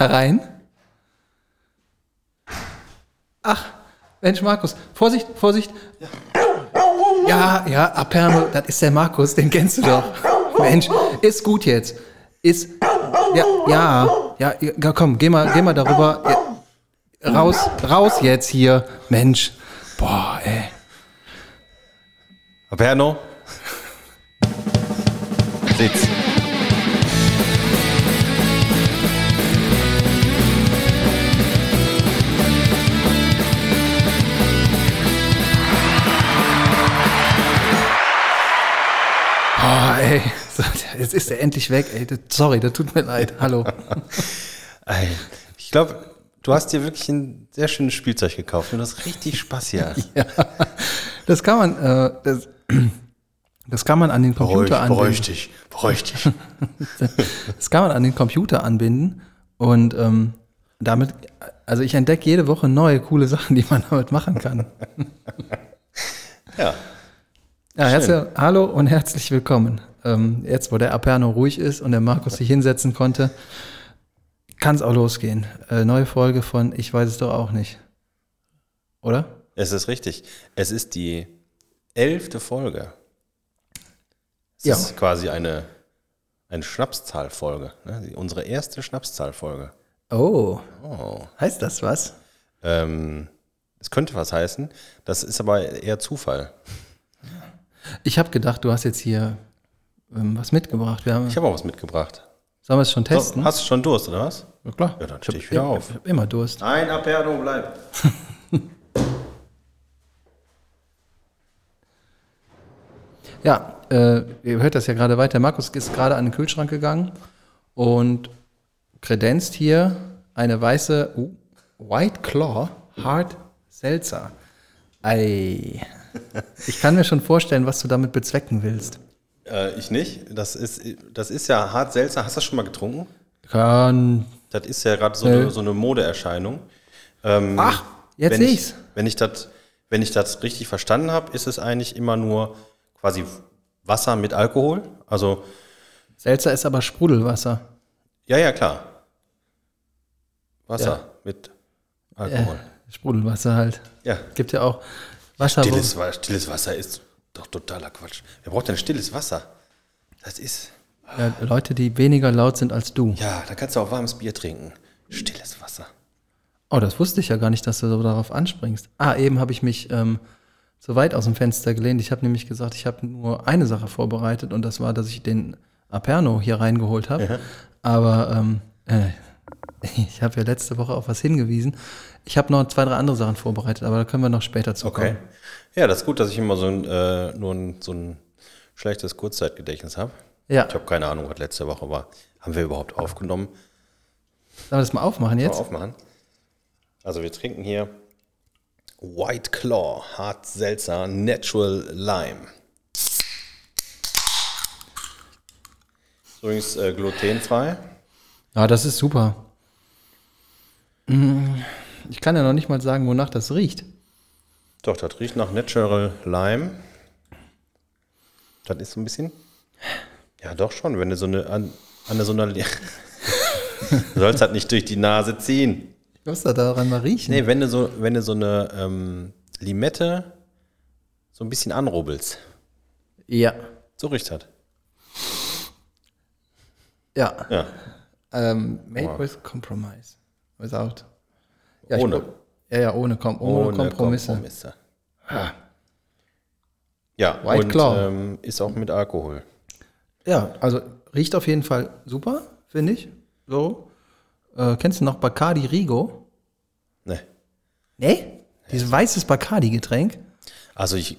herein. Ach, Mensch, Markus, Vorsicht, Vorsicht. Ja, ja, Aperno, das ist der Markus, den kennst du doch. Mensch, ist gut jetzt. Ist, ja, ja, ja, ja komm, geh mal, geh mal darüber. Ja, raus, raus jetzt hier. Mensch, boah, ey. Aperno. Sitz. So, jetzt ist er endlich weg, ey. Sorry, das tut mir leid. Hallo. Ich glaube, du hast dir wirklich ein sehr schönes Spielzeug gekauft und du hast richtig Spaß hier. Ja, das kann man, äh, das, das kann man an den Computer anbinden. dich, beruhig dich. Das kann man an den Computer anbinden und ähm, damit, also ich entdecke jede Woche neue coole Sachen, die man damit machen kann. Ja, Ja, herzlich, hallo und herzlich willkommen. Ähm, jetzt, wo der Aperno ruhig ist und der Markus sich hinsetzen konnte, kann es auch losgehen. Äh, neue Folge von Ich weiß es doch auch nicht. Oder? es ist richtig. Es ist die elfte Folge. Es Ja. ist quasi eine, eine Schnapszahlfolge. Ne? Unsere erste Schnapszahlfolge. Oh, Oh. heißt das was? Ähm, es könnte was heißen. Das ist aber eher Zufall. Ich habe gedacht, du hast jetzt hier ähm, was mitgebracht. Wir haben, Ich habe auch was mitgebracht. sollen wir es schon testen? So, hast du schon Durst, oder was? ja, klar. Ja, dann Ich hab steh ich wieder auf. Ich habe immer Durst. Nein, Aperno, bleib. Ja, äh, ihr hört das ja gerade weiter. Markus ist gerade an den Kühlschrank gegangen und kredenzt hier eine weiße uh, White Claw Hard Seltzer. Ei. Ich kann mir schon vorstellen, was du damit bezwecken willst. Äh, ich nicht. Das ist, das ist ja hart seltsam. Hast du das schon mal getrunken? Kann. Das ist ja gerade so, eine, so eine Modeerscheinung. Ähm, Ach, jetzt wenn sehe ich, ich's. wenn ich das, wenn ich das richtig verstanden habe, ist es eigentlich immer nur quasi Wasser mit Alkohol. Also Seltzer ist aber Sprudelwasser. ja, ja klar. Wasser Ja. mit Alkohol. Sprudelwasser halt. Ja. Gibt ja auch Wasser, Stilles, stilles Wasser ist doch totaler Quatsch. Wer braucht denn stilles Wasser? Das ist ja, Leute, die weniger laut sind als du. ja, da kannst du auch warmes Bier trinken. Stilles Wasser. Oh, das wusste ich ja gar nicht, dass du so darauf anspringst. Ah, eben habe ich mich ähm, so weit aus dem Fenster gelehnt. Ich habe nämlich gesagt, ich habe nur eine Sache vorbereitet und das war, dass ich den Aperno hier reingeholt habe. Aber ähm, äh, ich habe ja letzte Woche auf was hingewiesen. Ich habe noch zwei, drei andere Sachen vorbereitet, aber da können wir noch später zu Okay. Ja, das ist gut, dass ich immer so ein, äh, nur ein, so ein schlechtes Kurzzeitgedächtnis habe. Ja, Ich habe keine Ahnung, was letzte Woche war. Haben wir überhaupt aufgenommen? sollen wir das mal aufmachen Mal jetzt? aufmachen. Also wir trinken hier White Claw, Hart Seltzer, Natural Lime. Übrigens äh, glutenfrei. Ja, das ist super. Mm, Ich kann ja noch nicht mal sagen, wonach das riecht. Doch, das riecht nach Natural Lime. Das ist so ein bisschen. Ja, doch schon, wenn du so eine an, an so einer. du sollst halt nicht durch die Nase ziehen. Ich muss da daran mal riechen. Nee, wenn du so, wenn du so eine ähm, Limette so ein bisschen anrubbelst. Ja. So riecht das. Ja. Ja. Ähm, made Oh. with compromise. Without. Ja, Ohne. Ja, ja, ohne, Kom ohne, Kompromisse. Ja, White und ähm, ist auch mit Alkohol. Ja, also riecht auf jeden Fall super, finde ich. So. Äh, kennst du noch Bacardi Rigo? Ne. Nee? Dieses weißes Bacardi-Getränk. Also ich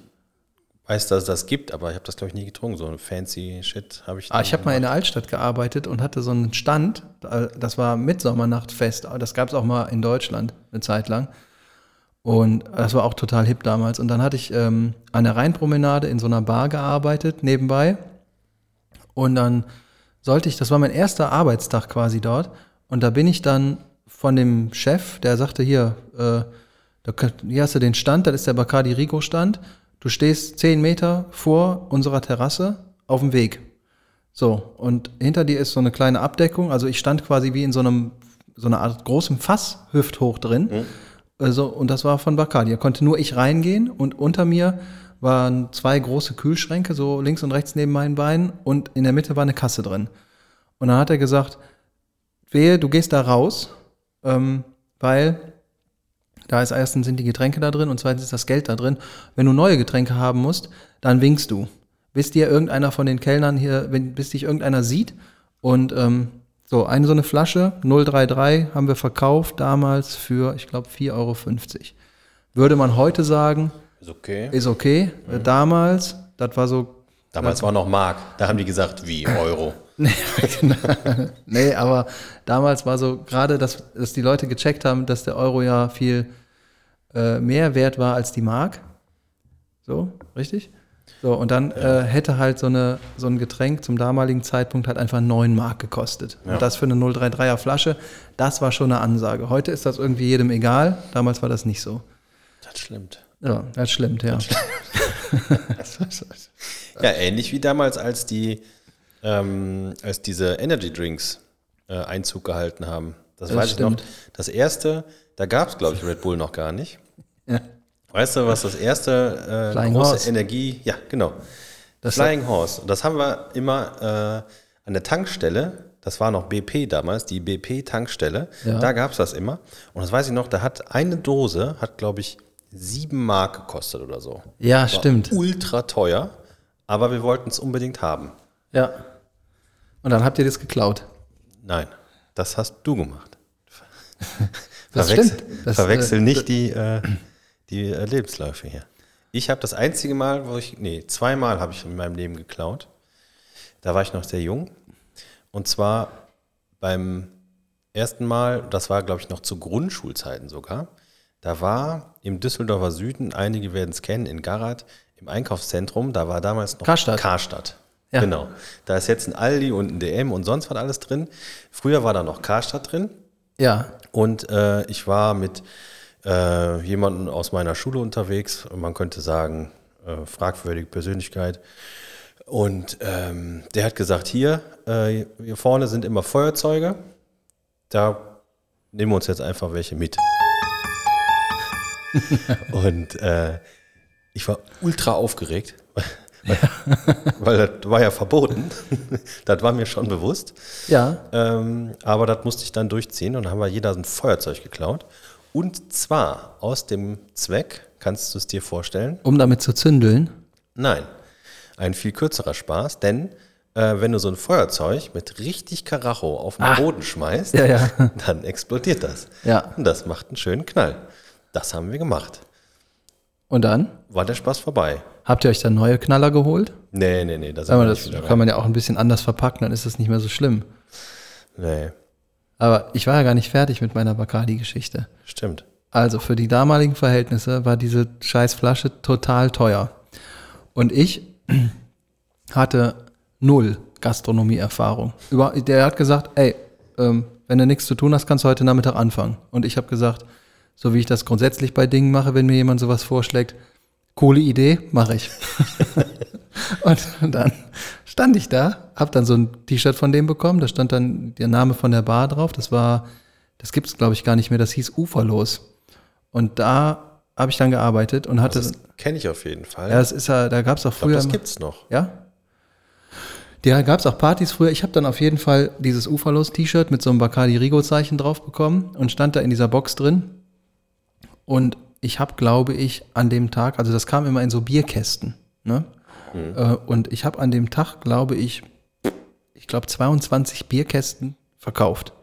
weiß, dass es das gibt, aber ich habe das, glaube ich, nie getrunken. So ein fancy Shit habe ich Ah, ich habe mal in der Altstadt gearbeitet und hatte so einen Stand, das war Mitsommernachtfest, das gab es auch mal in Deutschland eine Zeit lang. Und das war auch total hip damals. Und dann hatte ich ähm, an der Rheinpromenade in so einer Bar gearbeitet, nebenbei. Und dann sollte ich, das war mein erster Arbeitstag quasi dort. Und da bin ich dann von dem Chef, der sagte, hier, äh, da, hier hast du den Stand, das ist der Bacardi Rico Stand. Du stehst zehn Meter vor unserer Terrasse auf dem Weg. So, und hinter dir ist so eine kleine Abdeckung. Also ich stand quasi wie in so einem so eine Art großem Fass hüfthoch drin. Also, und das war von Bacardi. Da konnte nur ich reingehen und unter mir waren zwei große Kühlschränke, so links und rechts neben meinen Beinen und in der Mitte war eine Kasse drin. Und dann hat er gesagt, wehe, du gehst da raus, ähm, weil da ist erstens sind die Getränke da drin und zweitens ist das Geld da drin. Wenn du neue Getränke haben musst, dann winkst du. Bis dir irgendeiner von den Kellnern hier, wenn, bis dich irgendeiner sieht. Und ähm, so, eine so eine Flasche, 033, haben wir verkauft damals für, ich glaube, 4,50 Euro. Würde man heute sagen, Ist okay. ist okay. Äh, Damals, das war so Damals war noch Mark. Da haben die gesagt, wie Euro. Nee, nee, aber damals war so gerade, dass, dass die Leute gecheckt haben, dass der Euro ja viel äh, mehr wert war als die Mark. So, richtig? So, und dann äh, hätte halt so, eine, so ein Getränk zum damaligen Zeitpunkt halt einfach 9 Mark gekostet. Ja. Und das für eine 033er Flasche, das war schon eine Ansage. Heute ist das irgendwie jedem egal, damals war das nicht so. Das stimmt. Ja, das stimmt, ja. Ja, ähnlich wie damals, als die, ähm, als diese Energy Drinks äh, Einzug gehalten haben. Das, Das weiß stimmt. ich noch. Das erste, da gab es, glaube ich, Red Bull noch gar nicht. Ja. Weißt du, was das erste äh, Flying große Horse. Energie, ja, genau. Das Flying Horse. Das haben wir immer äh, an der Tankstelle, das war noch BP damals, die BP-Tankstelle, Ja. da gab es das immer. Und das weiß ich noch, da hat eine Dose, hat glaube ich sieben Mark gekostet oder so. Ja, War stimmt. Ultra teuer, aber wir wollten es unbedingt haben. Ja. Und dann habt ihr das geklaut. Nein, das hast du gemacht. Das Verwechsel, stimmt. Das, verwechsel äh, nicht die, äh, die äh, Lebensläufe hier. Ich habe das einzige Mal, wo ich, nee, zweimal habe ich in meinem Leben geklaut. Da war ich noch sehr jung. Und zwar beim ersten Mal, das war, glaube ich, noch zu Grundschulzeiten sogar. Da war im Düsseldorfer Süden, einige werden es kennen, in Garat, im Einkaufszentrum, da war damals noch Karstadt. Karstadt. Ja. Genau. Da ist jetzt ein Aldi und ein DM und sonst was alles drin. Früher war da noch Karstadt drin. Ja, Und äh, ich war mit äh, jemandem aus meiner Schule unterwegs. Man könnte sagen, äh, fragwürdige Persönlichkeit. Und ähm, der hat gesagt, hier, äh, hier vorne sind immer Feuerzeuge. Da nehmen wir uns jetzt einfach welche mit. Und äh, ich war ultra aufgeregt, weil, weil das war ja verboten. das war mir schon bewusst. ja. Ähm, aber das musste ich dann durchziehen und dann haben wir jeder ein Feuerzeug geklaut. Und zwar aus dem Zweck, kannst du es dir vorstellen? Um damit zu zündeln. Nein, ein viel kürzerer Spaß, denn äh, wenn du so ein Feuerzeug mit richtig Karacho auf den Ah. Boden schmeißt, Ja, ja. dann explodiert das. Ja. Und das macht einen schönen Knall. Das haben wir gemacht. Und dann? War der Spaß vorbei? Habt ihr euch dann neue Knaller geholt? Nee, nee, nee, da das kann man ja auch ein bisschen anders verpacken, dann ist das nicht mehr so schlimm. Nee, Aber ich war ja gar nicht fertig mit meiner Bacardi-Geschichte. stimmt. Also für die damaligen Verhältnisse war diese scheiß Flasche total teuer. Und ich hatte null Gastronomieerfahrung. Der hat gesagt, ey, ähm, wenn du nichts zu tun hast, kannst du heute Nachmittag anfangen. Und ich habe gesagt, so wie ich das grundsätzlich bei Dingen mache, wenn mir jemand sowas vorschlägt, coole Idee, mache ich. und dann stand ich da, hab dann so ein T-Shirt von dem bekommen, da stand dann der Name von der Bar drauf, das war, das gibt's glaube ich gar nicht mehr, das hieß Uferlos. Und da habe ich dann gearbeitet und hatte, Das kenne ich auf jeden Fall. ja, das ist ja, da gab's auch früher, das immer- gibt's noch. ja. Da gab's auch Partys früher. Ich habe dann auf jeden Fall dieses Uferlos-T-Shirt mit so einem Bacardi Rigo-Zeichen drauf bekommen und stand da in dieser Box drin. Und ich habe, glaube ich, an dem Tag, also das kam immer in so Bierkästen, ne? Äh, und ich habe an dem Tag, glaube ich, ich glaube 22 Bierkästen verkauft,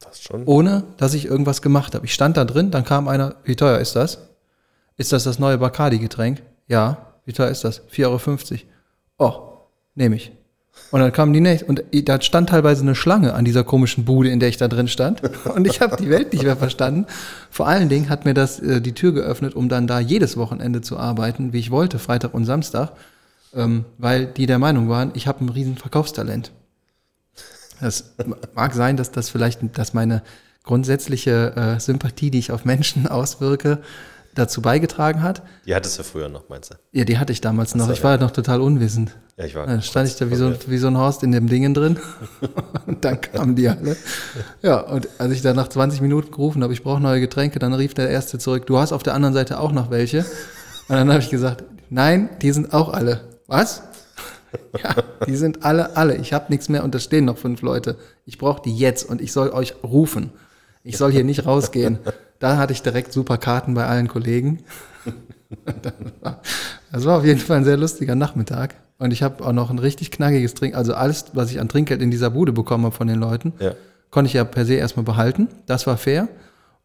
Das schon. ohne dass ich irgendwas gemacht habe. Ich stand da drin, dann kam einer, wie teuer ist das? Ist das das neue Bacardi-Getränk? Ja. Wie teuer ist das? 4,50 Euro. Oh, nehme ich. Und dann kamen die nächsten. Und da stand teilweise eine Schlange an dieser komischen Bude, in der ich da drin stand. Und ich habe die Welt nicht mehr verstanden. Vor allen Dingen hat mir das äh, die Tür geöffnet, um dann da jedes Wochenende zu arbeiten, wie ich wollte, Freitag und Samstag. Ähm, weil die der Meinung waren, ich habe ein riesen Verkaufstalent. Das mag sein, dass das vielleicht, dass meine grundsätzliche äh, Sympathie, die ich auf Menschen auswirke, dazu beigetragen hat. Die hattest du früher noch, meinst du? Ja, die hatte ich damals noch. so, ich war noch total unwissend. Ja, ich war. Dann stand ich da wie so, ein- wie so ein Horst in dem Dingen drin. und dann kamen die alle. Ja, und als ich dann nach 20 Minuten gerufen habe, ich brauche neue Getränke, dann rief der Erste zurück, du hast auf der anderen Seite auch noch welche. Und dann habe ich gesagt, nein, die sind auch alle. Was? Ja, die sind alle, alle. Ich habe nichts mehr und da stehen noch fünf Leute. Ich brauche die jetzt und ich soll euch rufen. Ich soll hier nicht rausgehen. Da hatte ich direkt super Karten bei allen Kollegen. Das war auf jeden Fall ein sehr lustiger Nachmittag. Und ich habe auch noch ein richtig knackiges Trink, also alles, was ich an Trinkgeld in dieser Bude bekommen habe von den Leuten, Ja. konnte ich ja per se erstmal behalten. Das war fair.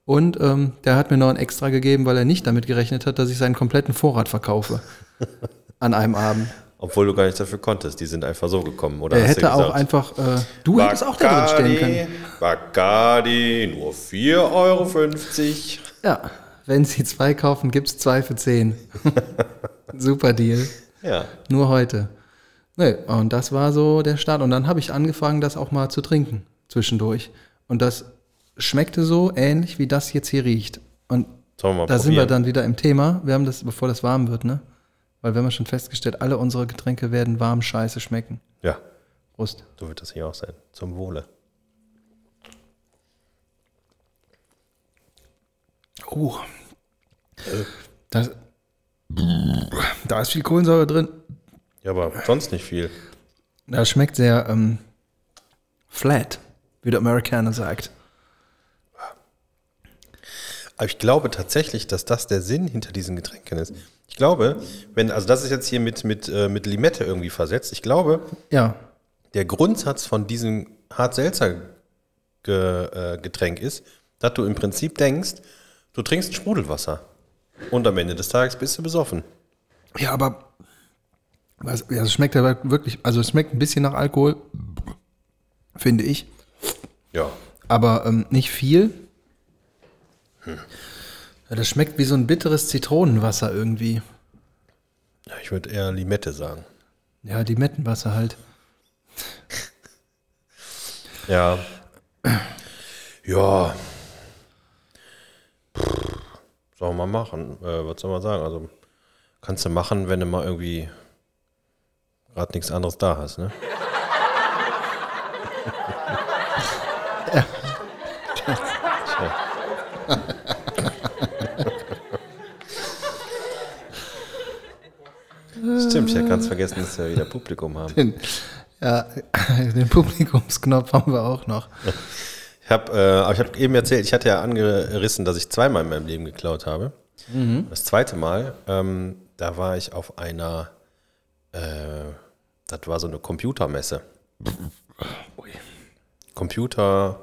Und ähm, der hat mir noch ein Extra gegeben, weil er nicht damit gerechnet hat, dass ich seinen kompletten Vorrat verkaufe. An einem Abend. Obwohl du gar nichts dafür konntest. Die sind einfach so gekommen, oder? Er hätte auch einfach, äh, du hättest auch da drin stehen können. Bacardi, nur 4,50 Euro. Ja, wenn Sie zwei kaufen, gibt's zwei für zehn. Super Deal. Ja. Nur heute. Nee, und das war so der Start. Und dann habe ich angefangen, das auch mal zu trinken zwischendurch. Und das schmeckte so ähnlich, wie das jetzt hier riecht. Und da sind wir probieren? dann wieder im Thema. Wir haben das, bevor das warm wird, ne? Weil wir haben schon festgestellt, alle unsere Getränke werden warm scheiße schmecken. Ja, Prost. so wird das hier auch sein. Zum Wohle. Uh. Das, da ist viel Kohlensäure drin. Ja, aber sonst nicht viel. Das schmeckt sehr ähm, flat, wie der Amerikaner sagt. Aber ich glaube tatsächlich, dass das der Sinn hinter diesen Getränken ist. Ich glaube, wenn, also das ist jetzt hier mit, mit, äh, mit Limette irgendwie versetzt. Ich glaube, Ja, der Grundsatz von diesem Hart-Selzer-Getränk ist, dass du im Prinzip denkst, du trinkst Sprudelwasser. Und am Ende des Tages bist du besoffen. Ja, aber was, ja, es schmeckt aber wirklich, also es schmeckt ein bisschen nach Alkohol, finde ich, Ja. aber ähm, nicht viel. Ja, das schmeckt wie so ein bitteres Zitronenwasser irgendwie. ja ich würde eher Limette sagen. Ja, Limettenwasser halt. Ja. Ja. Pff, Soll man mal machen. Äh, was soll man sagen? Also kannst du machen, wenn du mal irgendwie gerade nichts anderes da hast, ne? Stimmt, ich hätte ganz vergessen, dass wir wieder Publikum haben. Den, ja, den Publikumsknopf haben wir auch noch. Ich habe äh, aber ich hab eben erzählt, ich hatte ja angerissen, dass ich zweimal in meinem Leben geklaut habe. Das zweite Mal, ähm, da war ich auf einer, äh, das war so eine Computermesse. Computer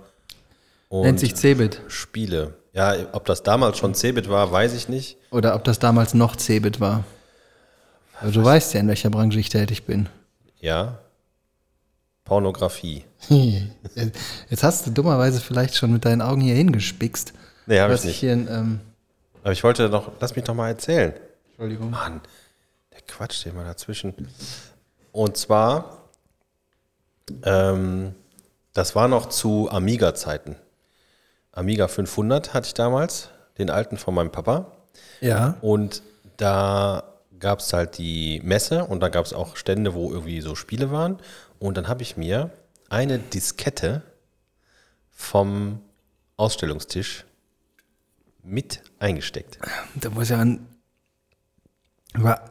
und Nennt sich Cebit. Spiele. Ja, ob das damals schon Cebit war, weiß ich nicht. Oder ob das damals noch Cebit war. Aber du weißt ja, in welcher Branche ich tätig bin. Ja. Pornografie. Jetzt hast du dummerweise vielleicht schon mit deinen Augen hier hingespickst. Nee, habe ich nicht. hier in, ähm, Aber ich wollte noch, lass mich doch mal erzählen. Entschuldigung. Mann, der Quatsch steht mal dazwischen. Und zwar, ähm, das war noch zu Amiga-Zeiten. Amiga 500 hatte ich damals, den alten von meinem Papa. Ja. Und da gab es halt die Messe und da gab es auch Stände, wo irgendwie so Spiele waren. Und dann habe ich mir eine Diskette vom Ausstellungstisch mit eingesteckt. Da muss ja ein.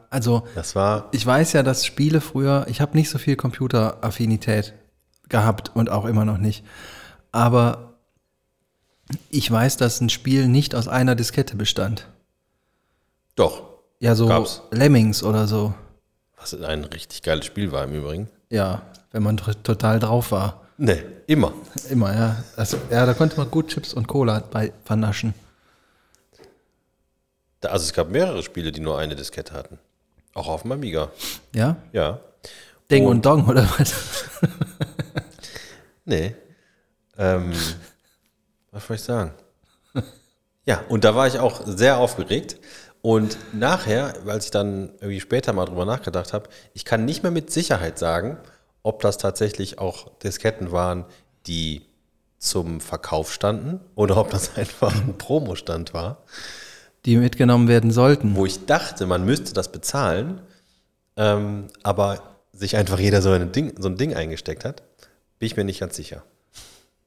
Also, Das war ich weiß ja, dass Spiele früher, ich habe nicht so viel Computeraffinität gehabt und auch immer noch nicht. Aber ich weiß, dass ein Spiel nicht aus einer Diskette bestand. doch, Ja, so Gab's. Lemmings oder so. was ein richtig geiles Spiel war im Übrigen. Ja, wenn man total drauf war. Nee, immer. Immer, ja. Also, ja, da konnte man gut Chips und Cola bei vernaschen. Da- Also es gab mehrere Spiele, die nur eine Diskette hatten. Auch auf dem Amiga. Ja? Ja. Ding Und- und Dong oder was? Nee. Ähm, was soll ich sagen? Ja, und da war ich auch sehr aufgeregt. Und nachher, als ich dann irgendwie später mal drüber nachgedacht habe, ich kann nicht mehr mit Sicherheit sagen, ob das tatsächlich auch Disketten waren, die zum Verkauf standen oder ob das einfach ein Promostand war. die mitgenommen werden sollten. wo ich dachte, man müsste das bezahlen, ähm, aber sich einfach jeder so ein, Ding, so ein Ding eingesteckt hat, bin ich mir nicht ganz sicher.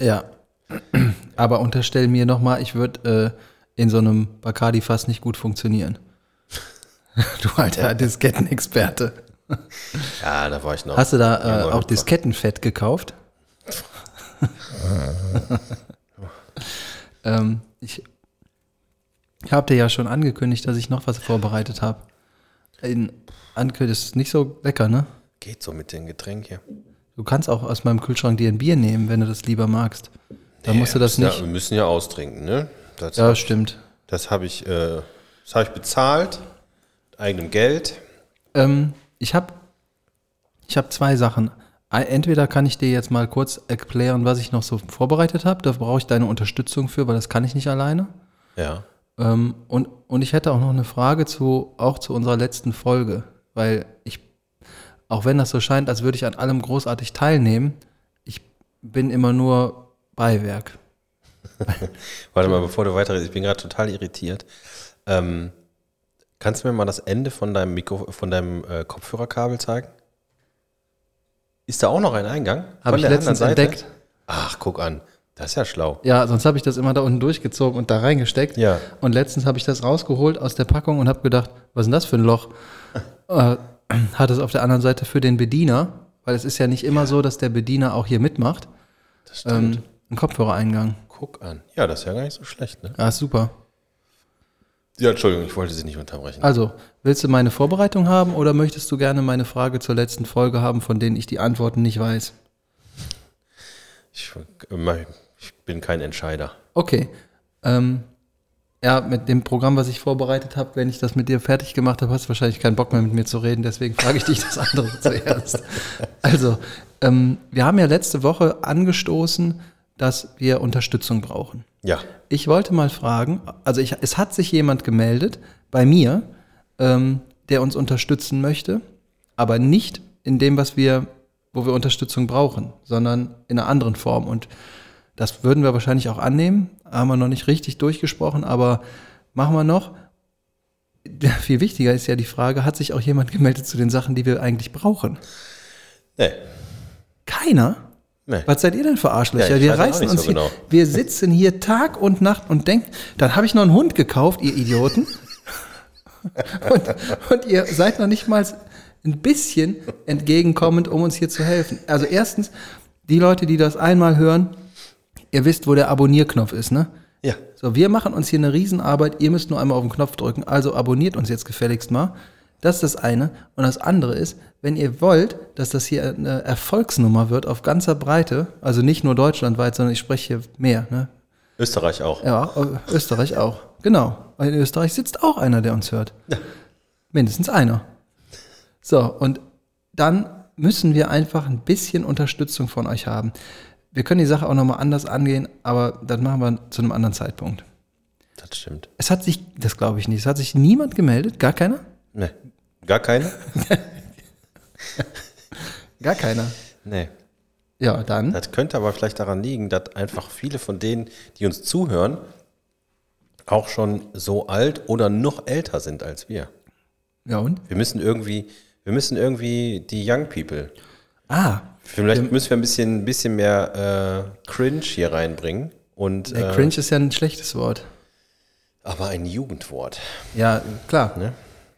Ja. Aber unterstell mir nochmal, ich würde äh, in so einem Bacardi-Fass nicht gut funktionieren. du alter Diskettenexperte. Ja, da war ich noch. Hast du da äh, auch Diskettenfett gekauft? ähm, ich habe dir ja schon angekündigt, dass ich noch was vorbereitet habe. In Ankündigung ist nicht so lecker, ne? Geht so mit dem Getränk hier. Du kannst auch aus meinem Kühlschrank dir ein Bier nehmen, wenn du das lieber magst. Dann musst du das nicht. Ja, wir müssen ja austrinken, ne? Das, Ja, stimmt. das habe ich, äh, das hab ich bezahlt, mit eigenem Geld. Ähm, ich habe ich hab zwei Sachen. Entweder kann ich dir jetzt mal kurz erklären, was ich noch so vorbereitet habe. Da brauche ich deine Unterstützung für, weil das kann ich nicht alleine. Ja. Ähm, und, und ich hätte auch noch eine Frage zu, auch zu unserer letzten Folge, weil ich, auch wenn das so scheint, als würde ich an allem großartig teilnehmen, ich bin immer nur Beiwerk. Warte mal, bevor du weiterredest, ich bin gerade total irritiert. Ähm, kannst du mir mal das Ende von deinem Mikro, von deinem äh, Kopfhörerkabel zeigen? Ist da auch noch ein Eingang? Habe ich letztens entdeckt. Ach, guck an. Das ist ja schlau. Ja, sonst habe ich das immer da unten durchgezogen und da reingesteckt. Ja. Und letztens habe ich das rausgeholt aus der Packung und habe gedacht, was ist denn das für ein Loch? äh, hat es auf der anderen Seite für den Bediener, weil es ist ja nicht immer so, dass der Bediener auch hier mitmacht, Das stimmt. ähm, einen Kopfhörereingang. Guck an. Ja, das ist ja gar nicht so schlecht, ne? Ist super. Ja, Entschuldigung, ich wollte Sie nicht unterbrechen. Also, willst du meine Vorbereitung haben oder möchtest du gerne meine Frage zur letzten Folge haben, von denen ich die Antworten nicht weiß? Ich, ich bin kein Entscheider. Okay. Ähm, ja, mit dem Programm, was ich vorbereitet habe, wenn ich das mit dir fertig gemacht habe, hast du wahrscheinlich keinen Bock mehr mit mir zu reden, deswegen frage ich dich das andere zuerst. Also, ähm, wir haben ja letzte Woche angestoßen, dass wir Unterstützung brauchen. Ja. Ich wollte mal fragen, also ich, es hat sich jemand gemeldet bei mir, ähm, der uns unterstützen möchte, aber nicht in dem, was wir, wo wir Unterstützung brauchen, sondern in einer anderen Form. Und das würden wir wahrscheinlich auch annehmen, haben wir noch nicht richtig durchgesprochen, aber machen wir noch. Viel wichtiger ist ja die Frage, hat sich auch jemand gemeldet zu den Sachen, die wir eigentlich brauchen? Nee. Keiner? Nee. Was seid ihr denn für Arschlöcher? Ja, wir reißen uns so hier, genau. wir sitzen hier Tag und Nacht und denken, dann habe ich noch einen Hund gekauft, ihr Idioten. und, und ihr seid noch nicht mal ein bisschen entgegenkommend, um uns hier zu helfen. Also erstens, die Leute, die das einmal hören, ihr wisst, wo der Abonnierknopf ist, ne? Ja. So, wir machen uns hier eine Riesenarbeit, ihr müsst nur einmal auf den Knopf drücken, also abonniert uns jetzt gefälligst mal. Das ist das eine. Und das andere ist, wenn ihr wollt, dass das hier eine Erfolgsnummer wird auf ganzer Breite, also nicht nur deutschlandweit, sondern ich spreche hier mehr, ne? Österreich auch. Ja, äh, Österreich auch. Genau. In Österreich sitzt auch einer, der uns hört. Mindestens einer. So, und dann müssen wir einfach ein bisschen Unterstützung von euch haben. Wir können die Sache auch nochmal anders angehen, aber das machen wir zu einem anderen Zeitpunkt. Das stimmt. Es hat sich, das glaube ich nicht, es hat sich niemand gemeldet, gar keiner? Nee. Gar keine? Gar keiner. Nee. Ja, dann. Das könnte aber vielleicht daran liegen, dass einfach viele von denen, die uns zuhören, auch schon so alt oder noch älter sind als wir. Ja, und? Wir müssen irgendwie, wir müssen irgendwie die Young People. Ah, Vielleicht müssen wir ein bisschen, ein bisschen mehr äh, Cringe hier reinbringen. Und, äh, Cringe ist ja ein schlechtes Wort. aber ein Jugendwort. Ja, klar. Ne?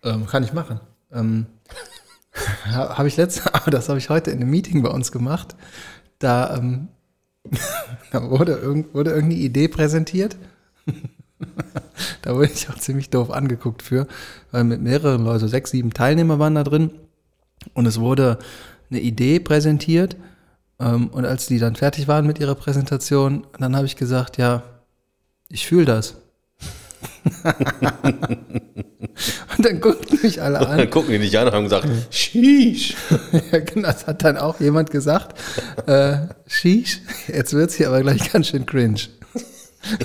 Ähm, kann ich machen. Ähm, ha- habe ich letzte, aber das habe ich heute in einem Meeting bei uns gemacht. Da, ähm, da wurde, irgend, wurde irgendeine Idee präsentiert. da wurde ich auch ziemlich doof angeguckt für, weil mit mehreren Leuten, so sechs, sieben Teilnehmer waren da drin. Und es wurde eine Idee präsentiert. Ähm, und als die dann fertig waren mit ihrer Präsentation, dann habe ich gesagt, ja, ich fühle das. Und dann guckten mich alle an. Dann gucken die dich an und haben gesagt, Sheesh. Ja, genau, das hat dann auch jemand gesagt. Äh, Sheesh, jetzt wird's hier aber gleich ganz schön cringe.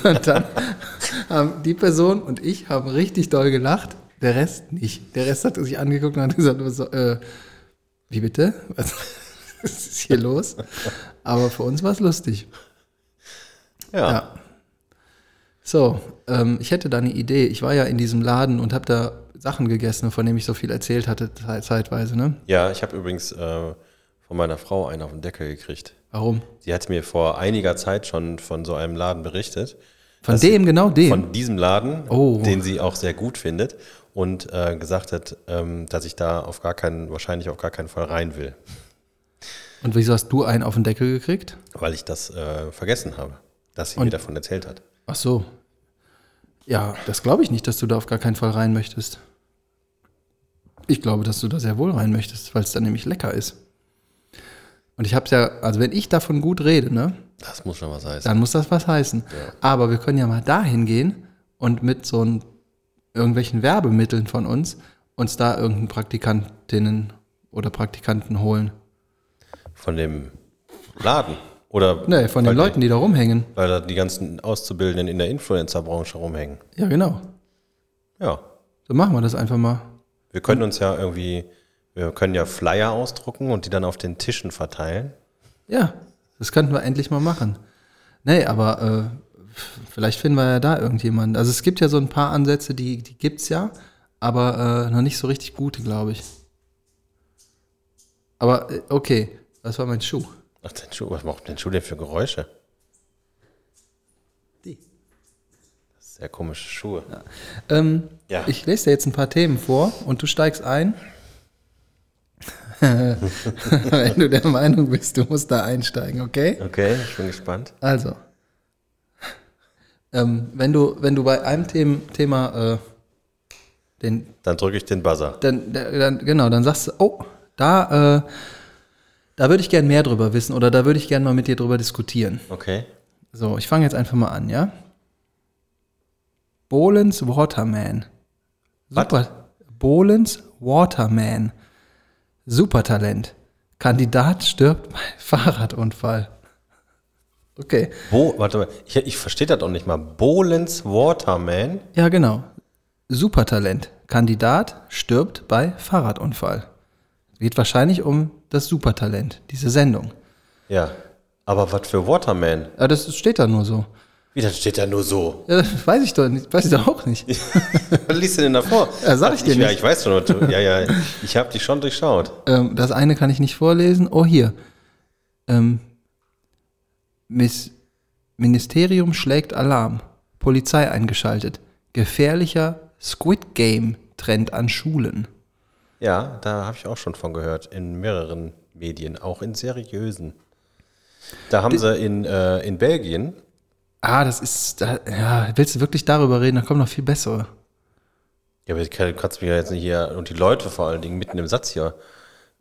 Und dann haben die Person und ich haben richtig doll gelacht, der Rest nicht. Der Rest hat sich angeguckt und hat gesagt, so, äh, wie bitte? Was was ist hier los? Aber für uns war es lustig. Ja. Ja. So, ähm, ich hätte da eine Idee. Ich war ja in diesem Laden und habe da Sachen gegessen, von denen ich so viel erzählt hatte, zeit- zeitweise, ne? Ja, ich habe übrigens äh, von meiner Frau einen auf den Deckel gekriegt. Warum? Sie hat mir vor einiger Zeit schon von so einem Laden berichtet. Von dem, genau dem. Von diesem Laden, Oh. den sie auch sehr gut findet und äh, gesagt hat, ähm, dass ich da auf gar keinen, wahrscheinlich auf gar keinen Fall rein will, Und wieso hast du einen auf den Deckel gekriegt? weil ich das äh, vergessen habe, dass sie Und- mir davon erzählt hat. Ach so. Ja, das glaube ich nicht, dass du da auf gar keinen Fall rein möchtest. Ich glaube, dass du da sehr wohl rein möchtest, weil es dann nämlich lecker ist. Und ich habe es ja, also wenn ich davon gut rede, ne, Das muss schon was heißen. dann muss das was heißen. Aber wir können ja mal dahin gehen und mit so ein, irgendwelchen Werbemitteln von uns uns da irgendeinen Praktikantinnen oder Praktikanten holen. Von dem Laden. Oder Ne, von den Leuten, die da rumhängen. Weil da die ganzen Auszubildenden in der Influencer-Branche rumhängen. Ja, genau. Ja. So machen wir das einfach mal. Wir können uns ja irgendwie, wir können ja Flyer ausdrucken und die dann auf den Tischen verteilen. Ja, das könnten wir endlich mal machen. Nee, aber äh, vielleicht finden wir ja da irgendjemanden. Also es gibt ja so ein paar Ansätze, die, die gibt's ja, aber äh, noch nicht so richtig gute, glaube ich. Aber äh, okay, das war mein Schuh. Ach, den Schuh, was macht denn Schuh denn für Geräusche? Sehr komische Schuhe. Ähm, Ja. Ich lese dir jetzt ein paar Themen vor und du steigst ein. Wenn du der Meinung bist, du musst da einsteigen, okay? Okay, ich bin gespannt. Also, ähm, wenn, du, wenn du bei einem Them Thema äh, den, Dann drücke ich den Buzzer. dann, dann, genau, dann sagst du, oh, da, äh, da würde ich gern mehr drüber wissen oder da würde ich gern mal mit dir drüber diskutieren. Okay. So, ich fange jetzt einfach mal an, ja? Bolens Waterman. Super. Bolens Waterman. Supertalent. Kandidat stirbt bei Fahrradunfall. Okay. Bo, warte mal, ich, ich verstehe das auch nicht mal. Bolens Waterman. Ja, genau. Supertalent. Kandidat stirbt bei Fahrradunfall. Geht wahrscheinlich um das Supertalent, diese Sendung. Ja. Aber was für Waterman? Aber das steht da nur so. Wie, das steht da nur so. Ja, weiß ich doch nicht, weiß ich doch auch nicht. Was liest du denn davor? Ja, sag ich dir Ja, nicht. ich weiß schon. du- Ja, ja, ich habe dich schon durchschaut. Ähm, das eine kann ich nicht vorlesen. Oh, hier. Ähm, Miss Ministerium schlägt Alarm. Polizei eingeschaltet. Gefährlicher Squid Game Trend an Schulen. Ja, da habe ich auch schon von gehört. In mehreren Medien, auch in seriösen. Da haben sie in, äh, in Belgien, Ah, das ist. Da, ja, willst du wirklich darüber reden? Da kommen noch viel bessere. ja, aber du kannst mich ja jetzt nicht hier und die Leute vor allen Dingen mitten im Satz hier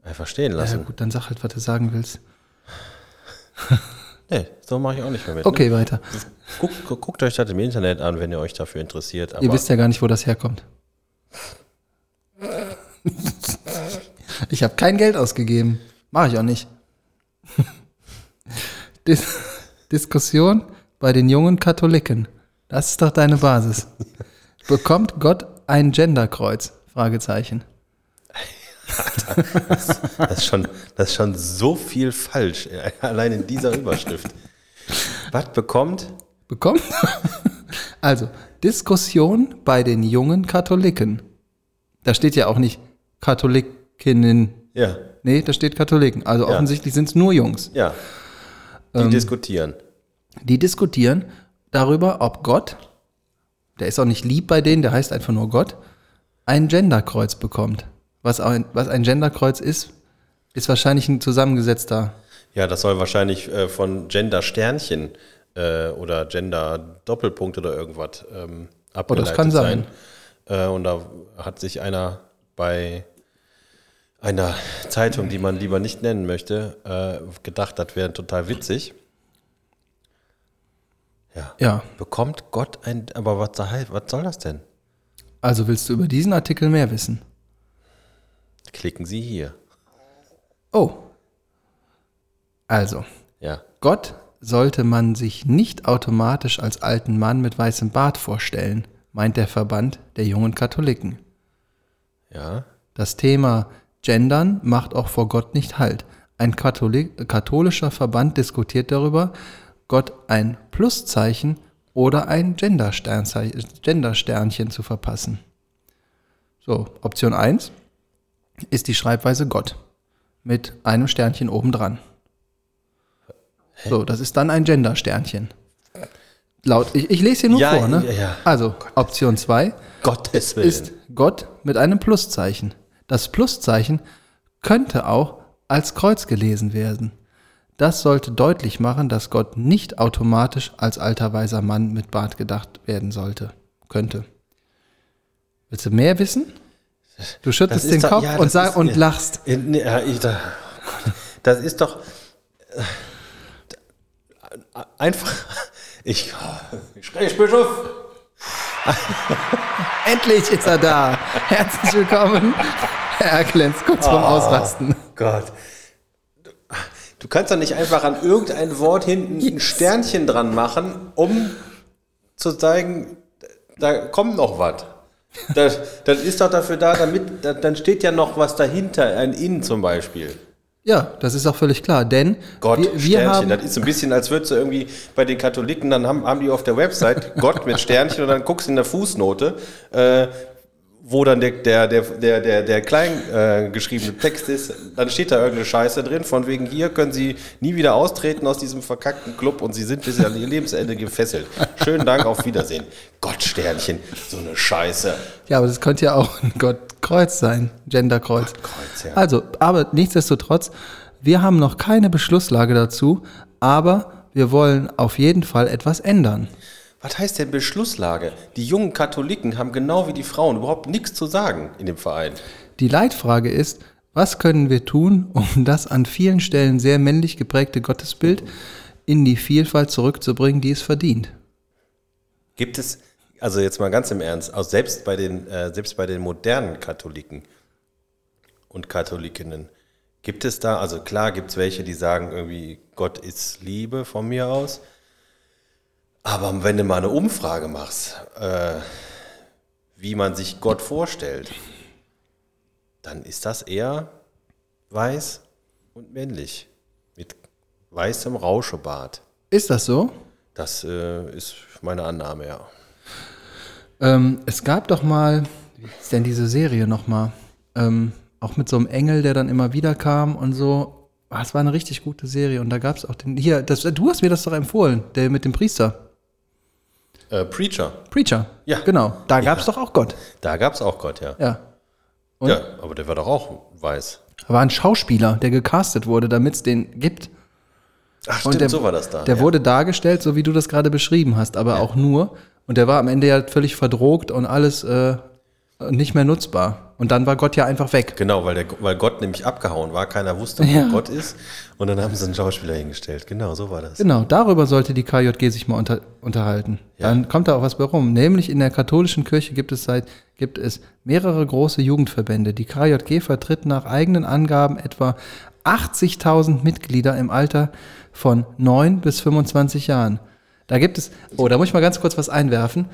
einfach stehen Ja, lassen. gut, dann sag halt, was du sagen willst. nee, so mache ich auch nicht mehr mit. Okay, weiter. Ne? Guckt, gu- guckt euch das im Internet an, wenn ihr euch dafür interessiert. Ihr wisst ja gar nicht, wo das herkommt. Ich habe kein Geld ausgegeben. Mache ich auch nicht. Dis Diskussion bei den jungen Katholiken. Das ist doch deine Basis. Bekommt Gott ein Genderkreuz? Fragezeichen. das, ist schon, das ist schon so viel falsch, allein in dieser Überschrift. Was bekommt? Bekommt? Also, Diskussion bei den jungen Katholiken. Da steht ja auch nicht Katholikinnen. Ja, Nee, da steht Katholiken. Also Ja. offensichtlich sind es nur Jungs. ja. Die Ähm. diskutieren. Die diskutieren darüber, ob Gott, der ist auch nicht lieb bei denen, der heißt einfach nur Gott, ein Genderkreuz bekommt. Was ein, was ein Genderkreuz ist, ist wahrscheinlich ein zusammengesetzter. Ja, das soll wahrscheinlich äh, von Gender-Sternchen äh, oder Gender-Doppelpunkt oder irgendwas ähm, abgeleitet Oh, kann sein. Äh, und da hat sich einer bei einer Zeitung, die man lieber nicht nennen möchte, äh, gedacht, das wäre total witzig. Ja. Ja, Bekommt Gott ein, aber was, soll- was soll das denn? also willst du über diesen Artikel mehr wissen? Klicken Sie hier. Oh. Also, Ja. Gott sollte man sich nicht automatisch als alten Mann mit weißem Bart vorstellen, meint der Verband der jungen Katholiken. Ja. Das Thema Gendern macht auch vor Gott nicht Halt. Ein Katholik, katholischer Verband diskutiert darüber, Gott ein Pluszeichen oder ein Gendersternchen zu verpassen. So, Option 1 ist die Schreibweise Gott mit einem Sternchen obendran. So, das ist dann ein Gendersternchen. Laut, ich, ich lese hier nur Ja, vor, ne? ja, ja. Also, Option 2 Gottes Willen. ist Gott mit einem Pluszeichen. Das Pluszeichen könnte auch als Kreuz gelesen werden. Das sollte deutlich machen, dass Gott nicht automatisch als alter weiser Mann mit Bart gedacht werden sollte. Könnte. Willst du mehr wissen? Du schüttelst ist den doch- Kopf ja, und, sag, ist- und ja. lachst. Äh, nee, ja, ich, da, das ist doch äh, einfach. Ich, Gesprächsbischof. Endlich ist er da. Herzlich willkommen, Herr Klenz, kurz Ah. vorm Ausrasten. Gott. Du- kannst doch nicht einfach an irgendein Wort hinten ein Sternchen dran machen, um zu zeigen, da kommt noch was. Das, das ist doch dafür da, damit, da, dann steht ja noch was dahinter, ein In zum Beispiel. Ja, das ist auch völlig klar, denn Gott, wir, wir Sternchen, haben, das ist so ein bisschen, als würdest du irgendwie bei den Katholiken, dann haben, haben die auf der Website Gott mit Sternchen und dann guckst du in der Fußnote, äh, wo dann der, der, der, der, der, klein äh, geschriebene Text ist, dann steht da irgendeine Scheiße drin, von wegen hier können sie nie wieder austreten aus diesem verkackten Club und sie sind bis an ihr Lebensende gefesselt. Schönen Dank, auf Wiedersehen. Gott, Sternchen, so eine Scheiße. Ja, aber das könnte ja auch ein Gottkreuz sein, Genderkreuz. Gottkreuz, ja. Also, aber nichtsdestotrotz, wir haben noch keine Beschlusslage dazu, aber wir wollen auf jeden Fall etwas ändern. Was heißt denn Beschlusslage? Die jungen Katholiken haben genau wie die Frauen überhaupt nichts zu sagen in dem Verein. Die Leitfrage ist, was können wir tun, um das an vielen Stellen sehr männlich geprägte Gottesbild in die Vielfalt zurückzubringen, die es verdient? Gibt es, also jetzt mal ganz im Ernst, auch selbst bei den, äh, selbst bei den modernen Katholiken und Katholikinnen, gibt es da, also klar gibt es welche, die sagen irgendwie, Gott ist Liebe von mir aus, aber wenn du mal eine Umfrage machst, äh, wie man sich Gott vorstellt, dann ist das eher weiß und männlich, mit weißem Rauschebart. Ist das so? Das äh, ist meine Annahme, ja. Ähm, es gab doch mal, wie ist denn diese Serie nochmal? Ähm, auch mit so einem Engel, der dann immer wieder kam und so. Ah, Es war eine richtig gute Serie und da gab es auch den. Hier, das, du hast mir das doch empfohlen, der mit dem Priester. Äh, Preacher, Preacher. Ja. Genau. Da gab es doch auch Gott. da gab es auch Gott, ja. Ja. Und? Ja, aber der war doch auch weiß. Da war ein Schauspieler, der gecastet wurde, damit es den gibt. Ach, Und der, so war das da. Der ja. wurde dargestellt, so wie du das gerade beschrieben hast, aber auch nur. Und der war am Ende ja völlig verdrogt und alles äh, nicht mehr nutzbar. Und dann war Gott ja einfach weg. Genau, weil, der, weil Gott nämlich abgehauen war, keiner wusste, wo Ja. Gott ist. Und dann haben sie einen Schauspieler hingestellt. Genau, so war das. Genau, darüber sollte die KJG sich mal unter, unterhalten. Dann kommt da auch was bei rum. Nämlich in der katholischen Kirche gibt es seit gibt es mehrere große Jugendverbände. Die KJG vertritt nach eigenen Angaben etwa 80.000 Mitglieder im Alter von 9 bis 25 Jahren. Da gibt es, oh, da muss ich mal ganz kurz was einwerfen.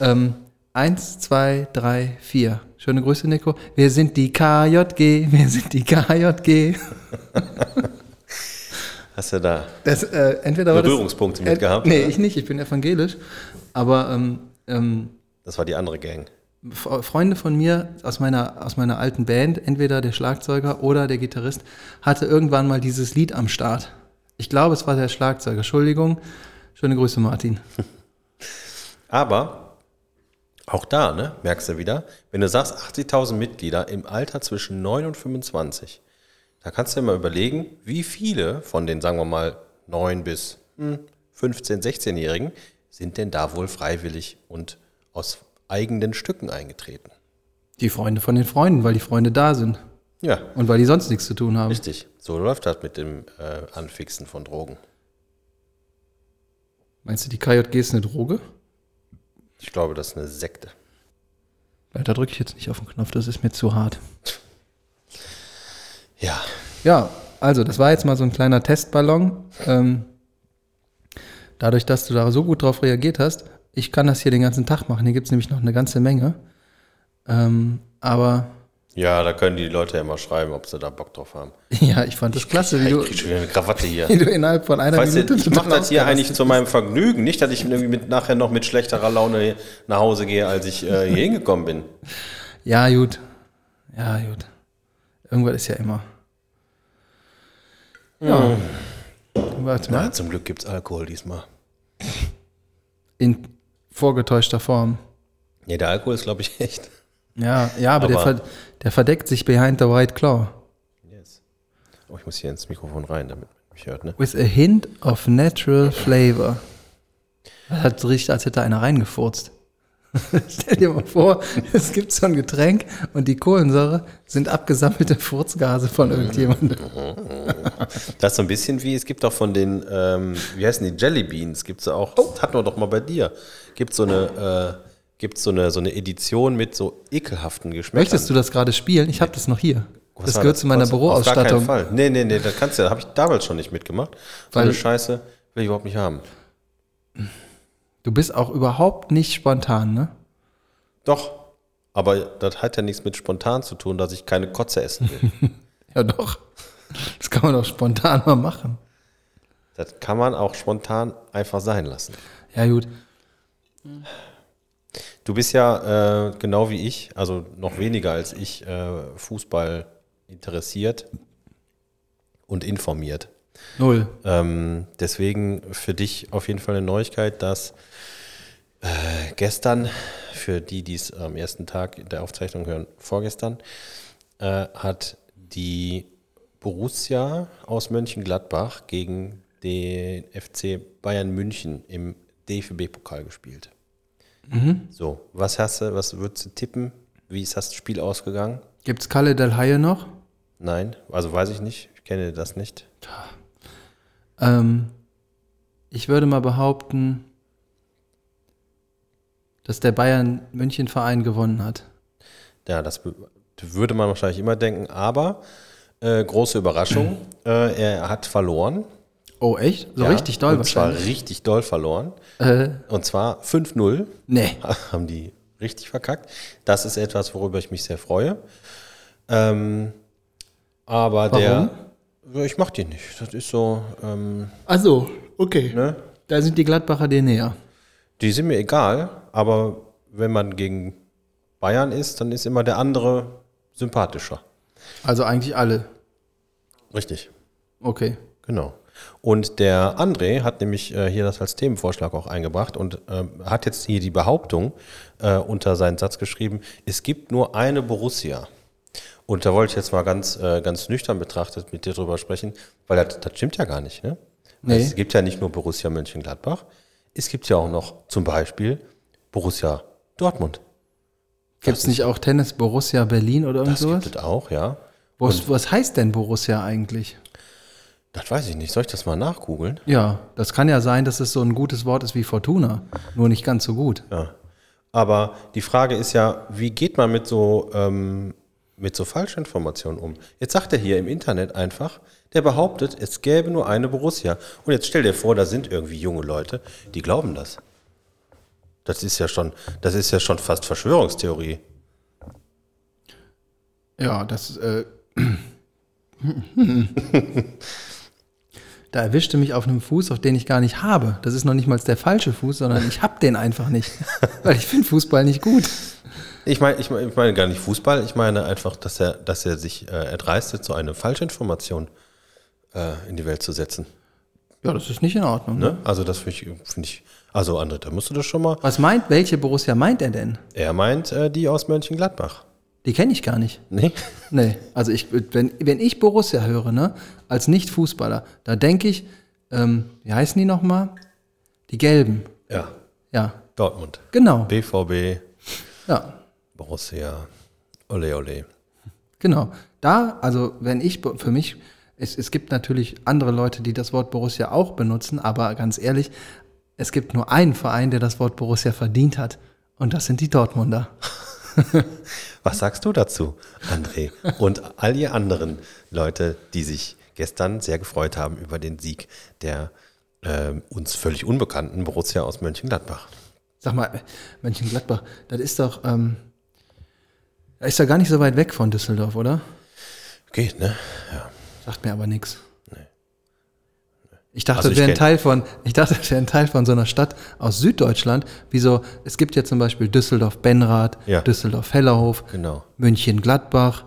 Ähm, eins, zwei, drei, vier. Schöne Grüße, Nico. Wir sind die KJG, wir sind die KJG. Hast du da Das, äh, entweder das- Berührungspunkte äh, mit gehabt? Nee, oder? ich nicht, ich bin evangelisch. Aber ähm, ähm, Das war die andere Gang. F- Freunde von mir aus meiner, aus meiner alten Band, entweder der Schlagzeuger oder der Gitarrist, hatte irgendwann mal dieses Lied am Start. Ich glaube, es war der Schlagzeuger. Entschuldigung. Schöne Grüße, Martin. Aber auch da, ne, merkst du wieder, wenn du sagst 80.000 Mitglieder im Alter zwischen 9 und 25, da kannst du dir mal überlegen, wie viele von den, sagen wir mal, 9 bis hm, 15, 16-Jährigen sind denn da wohl freiwillig und aus eigenen Stücken eingetreten. Die Freunde von den Freunden, weil die Freunde da sind Ja, und weil die sonst nichts zu tun haben. richtig. So läuft das mit dem äh, Anfixen von Drogen. Meinst du, die KJG ist eine Droge? Ich glaube, das ist eine Sekte. Da drücke ich jetzt nicht auf den Knopf, das ist mir zu hart. Ja, Ja, also das war jetzt mal so ein kleiner Testballon. Ähm, dadurch, dass du da so gut drauf reagiert hast, ich kann das hier den ganzen Tag machen. Hier gibt es nämlich noch eine ganze Menge. Ähm, aber Ja, da können die Leute ja mal schreiben, ob sie da Bock drauf haben. Ja, ich fand das klasse, wie ich du, krieg schon wieder eine Krawatte hier. wie du innerhalb von einer Weißt Minute du, ich mache das hier eigentlich zu meinem Vergnügen. Nicht, dass ich mit, nachher noch mit schlechterer Laune nach Hause gehe, als ich äh, hier hingekommen bin. Ja, gut. Ja, gut. Irgendwas ist ja immer. Ja. Warte mal. Na, zum Glück gibt es Alkohol diesmal. In vorgetäuschter Form. Nee, der Alkohol ist, glaube ich, echt. Ja, ja, aber, der, Aber- ver der verdeckt sich behind the white claw. Yes. Oh, ich muss hier ins Mikrofon rein, damit man mich hört, ne? With a hint of natural flavor. Das hat riecht, als hätte einer reingefurzt. Stell dir mal vor, es gibt so ein Getränk und die Kohlensäure sind abgesammelte Furzgase von irgendjemandem. Das ist so ein bisschen wie, es gibt auch von den, ähm, wie heißen die, Jelly Beans, gibt es auch, das hatten wir doch mal bei dir. Gibt so eine, äh, gibt so eine, so eine Edition mit so ekelhaften Geschmäckern. Möchtest du das gerade spielen? Ich habe das noch hier. Was Das gehört zu meiner Was? Auf gar keinen Büroausstattung. Fall. Nee, nee, nee, das kannst du, habe ich damals schon nicht mitgemacht. So Weil- eine Scheiße will ich überhaupt nicht haben. Du bist auch überhaupt nicht spontan, ne? Doch, aber das hat ja nichts mit spontan zu tun, dass ich keine Kotze essen will. Ja, doch. Das kann man doch spontan mal machen. das kann man auch spontan einfach sein lassen. Ja, gut. Du bist ja äh, genau wie ich, also noch weniger als ich, äh, Fußball interessiert und informiert. Null. Ähm, deswegen für dich auf jeden Fall eine Neuigkeit, dass äh, gestern, für die, die es am ersten Tag der Aufzeichnung hören, vorgestern, äh, hat die Borussia aus Mönchengladbach gegen den FC Bayern München im DFB-Pokal gespielt. So, was hast du, was würdest du tippen? Wie ist das Spiel ausgegangen? Gibt's Kalle Del Haie noch? Nein, also weiß ich nicht, ich kenne das nicht. Ähm, ich würde mal behaupten, dass der Bayern München Verein gewonnen hat. Ja, das würde man wahrscheinlich immer denken, aber äh, große Überraschung, äh, er hat verloren. Oh, echt? So Ja, richtig doll Und zwar wahrscheinlich. richtig doll verloren. Äh, Und zwar 5-0 nee. haben die richtig verkackt. Das ist etwas, worüber ich mich sehr freue. Ähm, aber der, Ja, ich mach die nicht. Das ist so, ähm, Also, okay. ne? Da sind die Gladbacher dir näher. Die sind mir egal, aber wenn man gegen Bayern ist, dann ist immer der andere sympathischer. Also eigentlich alle. Richtig. Okay. Genau. Und der André hat nämlich äh, hier das als Themenvorschlag auch eingebracht und ähm, hat jetzt hier die Behauptung äh, unter seinen Satz geschrieben, es gibt nur eine Borussia. Und da wollte ich jetzt mal ganz, äh, ganz nüchtern betrachtet mit dir drüber sprechen, weil das, das stimmt ja gar nicht. Ne? Nee. Es gibt ja nicht nur Borussia Mönchengladbach, es gibt ja auch noch zum Beispiel Borussia Dortmund. Gibt es nicht auch Tennis Borussia Berlin oder irgend Das sowas? gibt es auch, ja. Was, was heißt denn Borussia eigentlich? Das weiß ich nicht. Soll ich das mal nachgoogeln? Ja, das kann ja sein, dass es so ein gutes Wort ist wie Fortuna, nur nicht ganz so gut. Ja. Aber die Frage ist ja, wie geht man mit so, ähm, mit so Falschinformationen um? Jetzt sagt er hier im Internet einfach, der behauptet, es gäbe nur eine Borussia. Und jetzt stell dir vor, da sind irgendwie junge Leute, die glauben das. Das ist ja schon, das ist ja schon fast Verschwörungstheorie. Ja, das. Äh, da erwischte mich auf einem Fuß, auf den ich gar nicht habe. Das ist noch nicht mal der falsche Fuß, sondern ich habe den einfach nicht. Weil ich finde Fußball nicht gut. Ich meine, ich meine, ich meine gar nicht Fußball, ich meine einfach, dass er, dass er sich äh, erdreistet, so eine Falschinformation äh, in die Welt zu setzen. Ja, das ist nicht in Ordnung. Ne? Also das finde ich, find ich, also André, da musst du das schon mal. Was meint, welche Borussia meint er denn? Er meint äh, die aus Mönchengladbach. Die kenne ich gar nicht. Nee? Nee, also ich, wenn, wenn ich Borussia höre, ne, als Nicht-Fußballer, da denke ich, ähm, wie heißen die nochmal? Die Gelben. Ja. Ja, Dortmund. genau. BVB, Ja, Borussia, ole ole. genau. Da, also wenn ich, für mich, es, es gibt natürlich andere Leute, die das Wort Borussia auch benutzen, aber ganz ehrlich, es gibt nur einen Verein, der das Wort Borussia verdient hat. Und das sind die Dortmunder. Was sagst du dazu, André? Und all ihr anderen Leute, die sich gestern sehr gefreut haben über den Sieg der ähm, uns völlig unbekannten Borussia aus Mönchengladbach. Sag mal, Mönchengladbach, das ist doch, ähm, Ist ja gar nicht so weit weg von Düsseldorf, oder? Geht, ne? Ja. Sagt mir aber nichts. Ich dachte, Also das wäre ein Teil von, ich dachte, das wäre ein Teil von so einer Stadt aus Süddeutschland. Wie so, es gibt ja zum Beispiel Düsseldorf-Benrath, Ja. Düsseldorf-Hellerhof, Genau. München-Gladbach.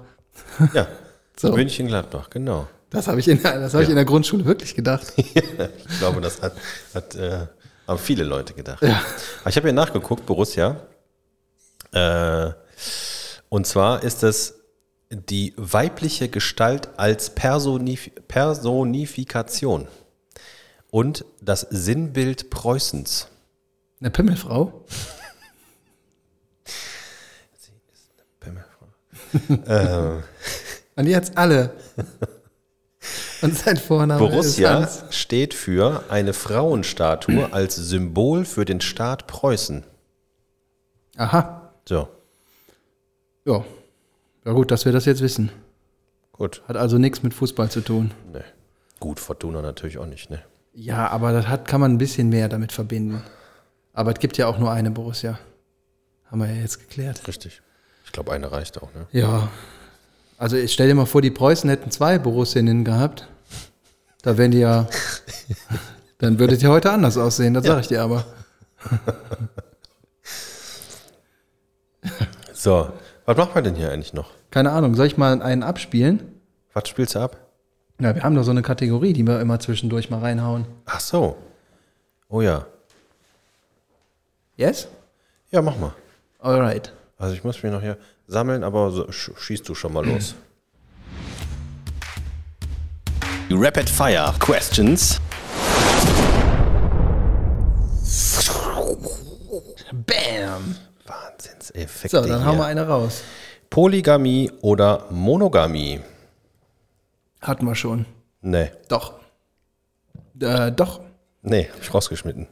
Ja. So. München-Gladbach, genau. Das habe ich, in, der- das hab ich in der Grundschule wirklich gedacht. Ich glaube, das hat, hat äh, haben viele Leute gedacht. Ja. Ich habe hier nachgeguckt, Borussia. Äh, und zwar ist es die weibliche Gestalt als Personif Personifikation und das Sinnbild Preußens. Eine Pimmelfrau? äh, Und jetzt alle. Und sein Vorname Borussia ist Hans. steht für eine Frauenstatue als Symbol für den Staat Preußen. Aha. So, Ja. Ja gut, dass wir das jetzt wissen. gut. Hat also nichts mit Fußball zu tun. Nee. Gut, Fortuna natürlich auch nicht, ne? Ja, aber das hat, kann man ein bisschen mehr damit verbinden. Aber es gibt ja auch nur eine Borussia. Haben wir ja jetzt geklärt. Richtig. Ich glaube, eine reicht auch, ne? Ja. Also ich stell dir mal vor, die Preußen hätten zwei Borussinnen gehabt. Da wären die ja. Dann würde es ja heute anders aussehen, das sage ich dir aber. So, was machen wir denn hier eigentlich noch? Keine Ahnung, soll ich mal einen abspielen? Was spielst du ab? Ja, wir haben doch so eine Kategorie, die wir immer zwischendurch mal reinhauen. Ach so. Oh ja. Yes? Ja, mach mal. Alright. Also ich muss mich noch hier sammeln, aber so, sch schießt du schon mal los. Rapid Fire Questions. Bam! Wahnsinnseffekte. So, dann hier. hauen wir eine raus. Polygamie oder Monogamie? Hatten wir schon. Nee. Doch. Äh, doch. Nee, hab ich rausgeschnitten.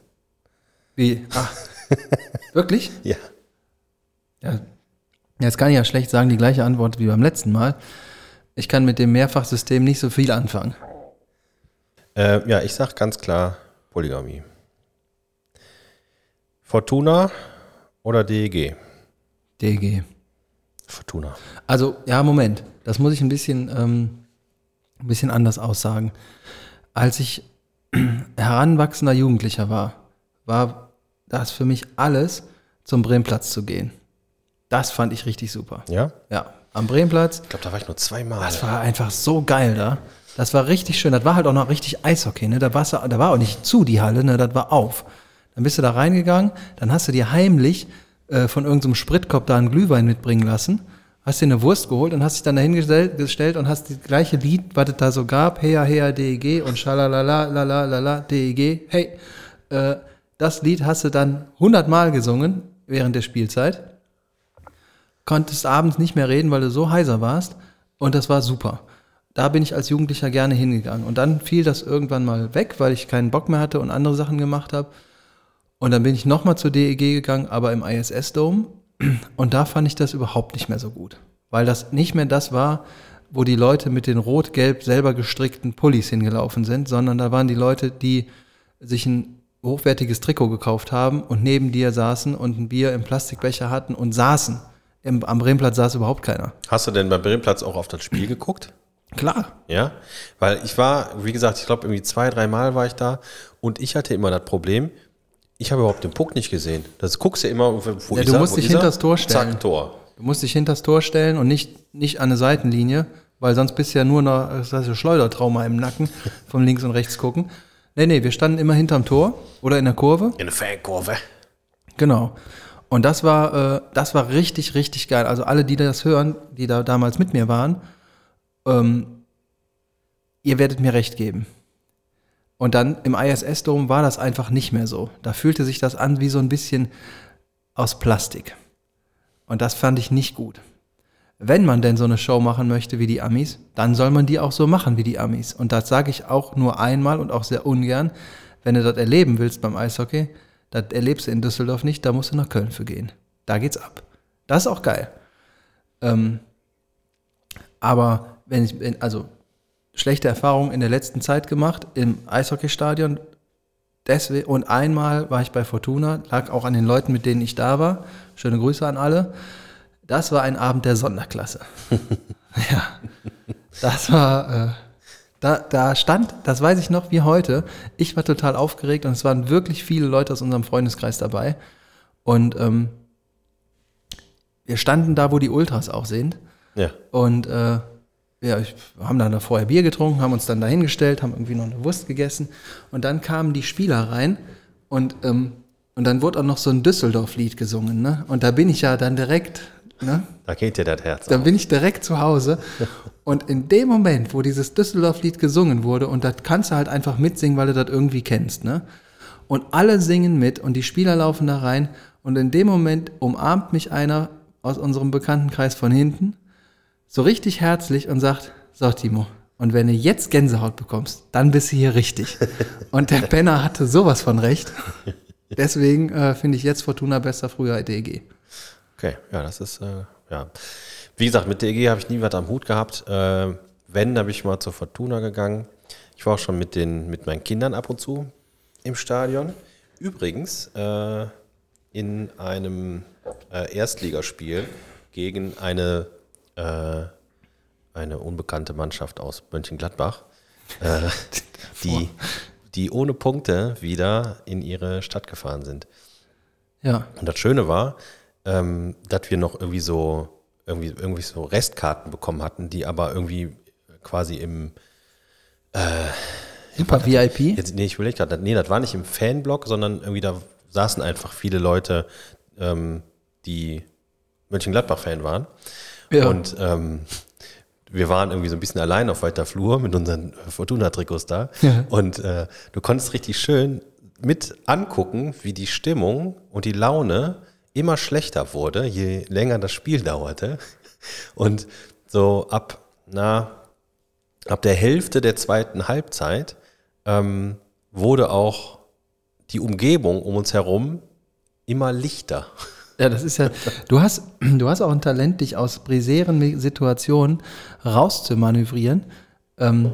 Wie? Ah. Wirklich? Ja. Ja. Jetzt kann ich ja schlecht sagen, die gleiche Antwort wie beim letzten Mal. Ich kann mit dem Mehrfachsystem nicht so viel anfangen. Äh, ja, ich sag ganz klar Polygamie. Fortuna oder DEG? DG. Fortuna. Also, ja, Moment. Das muss ich ein bisschen, ähm, ein bisschen anders aussagen. Als ich heranwachsender Jugendlicher war, war das für mich alles, zum Bremplatz zu gehen. Das fand ich richtig super. Ja? Ja, am Bremplatz. Ich glaube, da war ich nur zweimal. Das war einfach so geil da. Das war richtig schön. Das war halt auch noch richtig Eishockey. Ne? Da, war's, da war auch nicht zu die Halle, ne? das war auf. Dann bist du da reingegangen, dann hast du dir heimlich äh, von irgendeinem Spritkorb da einen Glühwein mitbringen lassen, hast dir eine Wurst geholt und hast dich dann dahingestellt gestellt und hast das gleiche Lied, was es da so gab, Heya, Heya, DEG und Schalalala, Lala, Lala, DEG, hey, äh, das Lied hast du dann hundertmal gesungen während der Spielzeit konntest abends nicht mehr reden, weil du so heiser warst. Und das war super. Da bin ich als Jugendlicher gerne hingegangen. Und dann fiel das irgendwann mal weg, weil ich keinen Bock mehr hatte und andere Sachen gemacht habe. Und dann bin ich nochmal zur DEG gegangen, aber im ISS-Dome. Und da fand ich das überhaupt nicht mehr so gut. Weil das nicht mehr das war, wo die Leute mit den rot-gelb selber gestrickten Pullis hingelaufen sind, sondern da waren die Leute, die sich ein hochwertiges Trikot gekauft haben und neben dir saßen und ein Bier im Plastikbecher hatten und saßen. Im, am Bremplatz saß überhaupt keiner. Hast du denn beim Bremplatz auch auf das Spiel geguckt? Klar. Ja, weil ich war, wie gesagt, ich glaube irgendwie zwei, drei Mal war ich da und ich hatte immer das Problem, ich habe überhaupt den Puck nicht gesehen. Das guckst du immer, wo Ja, du er, musst dich ist er? hinters Tor stellen. Zack, Tor. Du musst dich hinters Tor stellen und nicht, nicht an eine Seitenlinie, weil sonst bist du ja nur noch das heißt, Schleudertrauma im Nacken vom links und rechts gucken. Nee, nee, wir standen immer hinterm Tor oder in der Kurve. In der Fankurve. Genau. Und das war, äh, das war richtig, richtig geil. Also alle, die das hören, die da damals mit mir waren, ähm, ihr werdet mir recht geben. Und dann im ISS-Dom war das einfach nicht mehr so. Da fühlte sich das an wie so ein bisschen aus Plastik. Und das fand ich nicht gut. Wenn man denn so eine Show machen möchte wie die Amis, dann soll man die auch so machen wie die Amis. Und das sage ich auch nur einmal und auch sehr ungern. Wenn du das erleben willst beim Eishockey, das erlebst du in Düsseldorf nicht, da musst du nach Köln für gehen. Da geht's ab. Das ist auch geil. Ähm, aber wenn ich, also schlechte Erfahrungen in der letzten Zeit gemacht im Eishockeystadion. Deswegen, und einmal war ich bei Fortuna, lag auch an den Leuten, mit denen ich da war. Schöne Grüße an alle. Das war ein Abend der Sonderklasse. ja, das war, äh, da, da stand, das weiß ich noch wie heute, ich war total aufgeregt und es waren wirklich viele Leute aus unserem Freundeskreis dabei. Und ähm, wir standen da, wo die Ultras auch sind. Ja. Und äh, ja, ich, haben dann da vorher Bier getrunken, haben uns dann dahingestellt, haben irgendwie noch eine Wurst gegessen. Und dann kamen die Spieler rein und, ähm, und dann wurde auch noch so ein Düsseldorf-Lied gesungen. Ne? Und da bin ich ja dann direkt, ne? Da geht dir das Herz. Dann bin ich direkt zu Hause. Und in dem Moment, wo dieses Düsseldorf-Lied gesungen wurde, und das kannst du halt einfach mitsingen, weil du das irgendwie kennst, ne? Und alle singen mit und die Spieler laufen da rein. Und in dem Moment umarmt mich einer aus unserem Bekanntenkreis von hinten, so richtig herzlich und sagt, so Timo, und wenn du jetzt Gänsehaut bekommst, dann bist du hier richtig. Und der Penner hatte sowas von recht. Deswegen äh, finde ich jetzt Fortuna besser, früher DEG. Okay, ja, das ist, äh, ja. Wie gesagt, mit DEG habe ich nie was am Hut gehabt. Äh, wenn, da bin ich mal zur Fortuna gegangen. Ich war auch schon mit, den, mit meinen Kindern ab und zu im Stadion. Übrigens, äh, in einem äh, Erstligaspiel gegen eine, äh, eine unbekannte Mannschaft aus Mönchengladbach, äh, die, die ohne Punkte wieder in ihre Stadt gefahren sind. Ja, Und das Schöne war, ähm, dass wir noch irgendwie so, irgendwie, irgendwie so Restkarten bekommen hatten, die aber irgendwie quasi im, super VIP. jetzt, nee, ich überlege gerade, nee, das war nicht im Fanblock, sondern irgendwie da saßen einfach viele Leute, ähm, die Mönchengladbach-Fan waren. Ja. Und ähm, wir waren irgendwie so ein bisschen allein auf weiter Flur mit unseren Fortuna-Trikots da. Ja. Und äh, du konntest richtig schön mit angucken, wie die Stimmung und die Laune immer schlechter wurde, je länger das Spiel dauerte. Und so ab, na, ab der Hälfte der zweiten Halbzeit ähm, wurde auch die Umgebung um uns herum immer lichter. Ja, das ist ja, du hast, du hast auch ein Talent, dich aus brisären Situationen rauszumanövrieren. Ähm,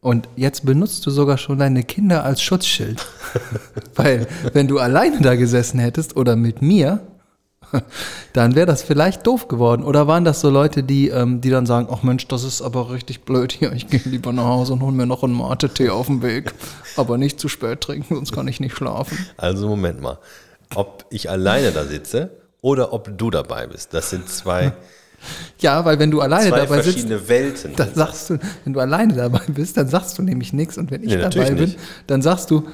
und jetzt benutzt du sogar schon deine Kinder als Schutzschild. Weil, wenn du alleine da gesessen hättest oder mit mir, dann wäre das vielleicht doof geworden. Oder waren das so Leute, die, ähm, die dann sagen, ach Mensch, das ist aber richtig blöd hier, ich gehe lieber nach Hause und hol mir noch einen Mate-Tee auf dem Weg. Aber nicht zu spät trinken, sonst kann ich nicht schlafen. Also Moment mal, ob ich alleine da sitze oder ob du dabei bist, das sind zwei, Ja, weil wenn du alleine zwei dabei sitzt, verschiedene Welten. Dann sagst du, wenn du alleine dabei bist, dann sagst du nämlich nichts. Und wenn ich Nee, dabei bin, nicht. dann sagst du,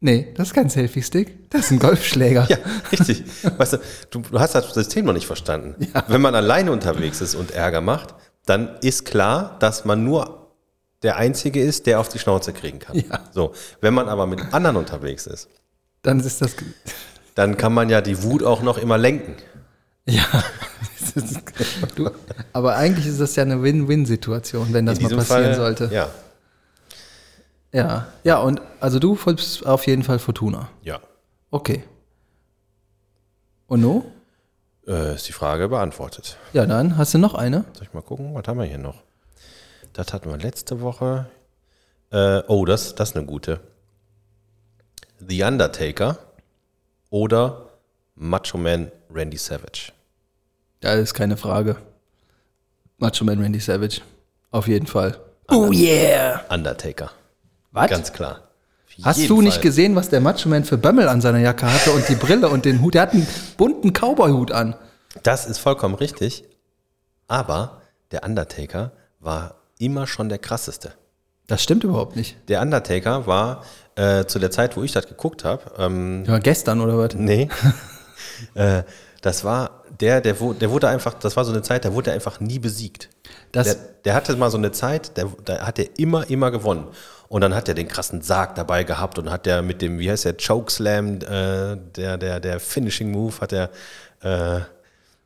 nee, das ist kein Selfie-Stick, das ist ein Golfschläger. Ja, richtig. Weißt du, du, hast das System noch nicht verstanden. Wenn man alleine unterwegs ist und Ärger macht, dann ist klar, dass man nur der Einzige ist, der auf die Schnauze kriegen kann. Ja. So, wenn man aber mit anderen unterwegs ist, Dann ist das, dann kann man ja die Wut auch noch immer lenken. ja. Ist, du, aber eigentlich ist das ja eine Win-Win-Situation, wenn das mal passieren Fall, sollte. Ja. Ja, ja, und also du folgst auf jeden Fall Fortuna. Ja. Okay. Und no? Äh, ist die Frage beantwortet. Ja, dann hast du noch eine. Soll ich mal gucken, was haben wir hier noch? Das hatten wir letzte Woche. Äh, oh, das, das ist eine gute. The Undertaker oder Macho Man Randy Savage. Ja, das ist keine Frage. Macho Man Randy Savage. Auf jeden Fall. Oh yeah! Undertaker. Was? Ganz klar. Hast du nicht Fall. gesehen, was der Macho Man für Bömmel an seiner Jacke hatte und die Brille und den Hut? Der hat einen bunten Cowboy-Hut an. Das ist vollkommen richtig. Aber der Undertaker war immer schon der krasseste. Das stimmt überhaupt nicht. Der Undertaker war äh, zu der Zeit, wo ich das geguckt habe, ähm, Ja, gestern oder was? Nee. äh, das war der, der, der wurde einfach, das war so eine Zeit, da wurde er einfach nie besiegt. Das, Der, der hatte mal so eine Zeit, der, da hat er immer, immer gewonnen. Und dann hat er den krassen Sarg dabei gehabt und hat der mit dem, wie heißt der, Chokeslam, äh, der, der, der Finishing Move, hat er, äh,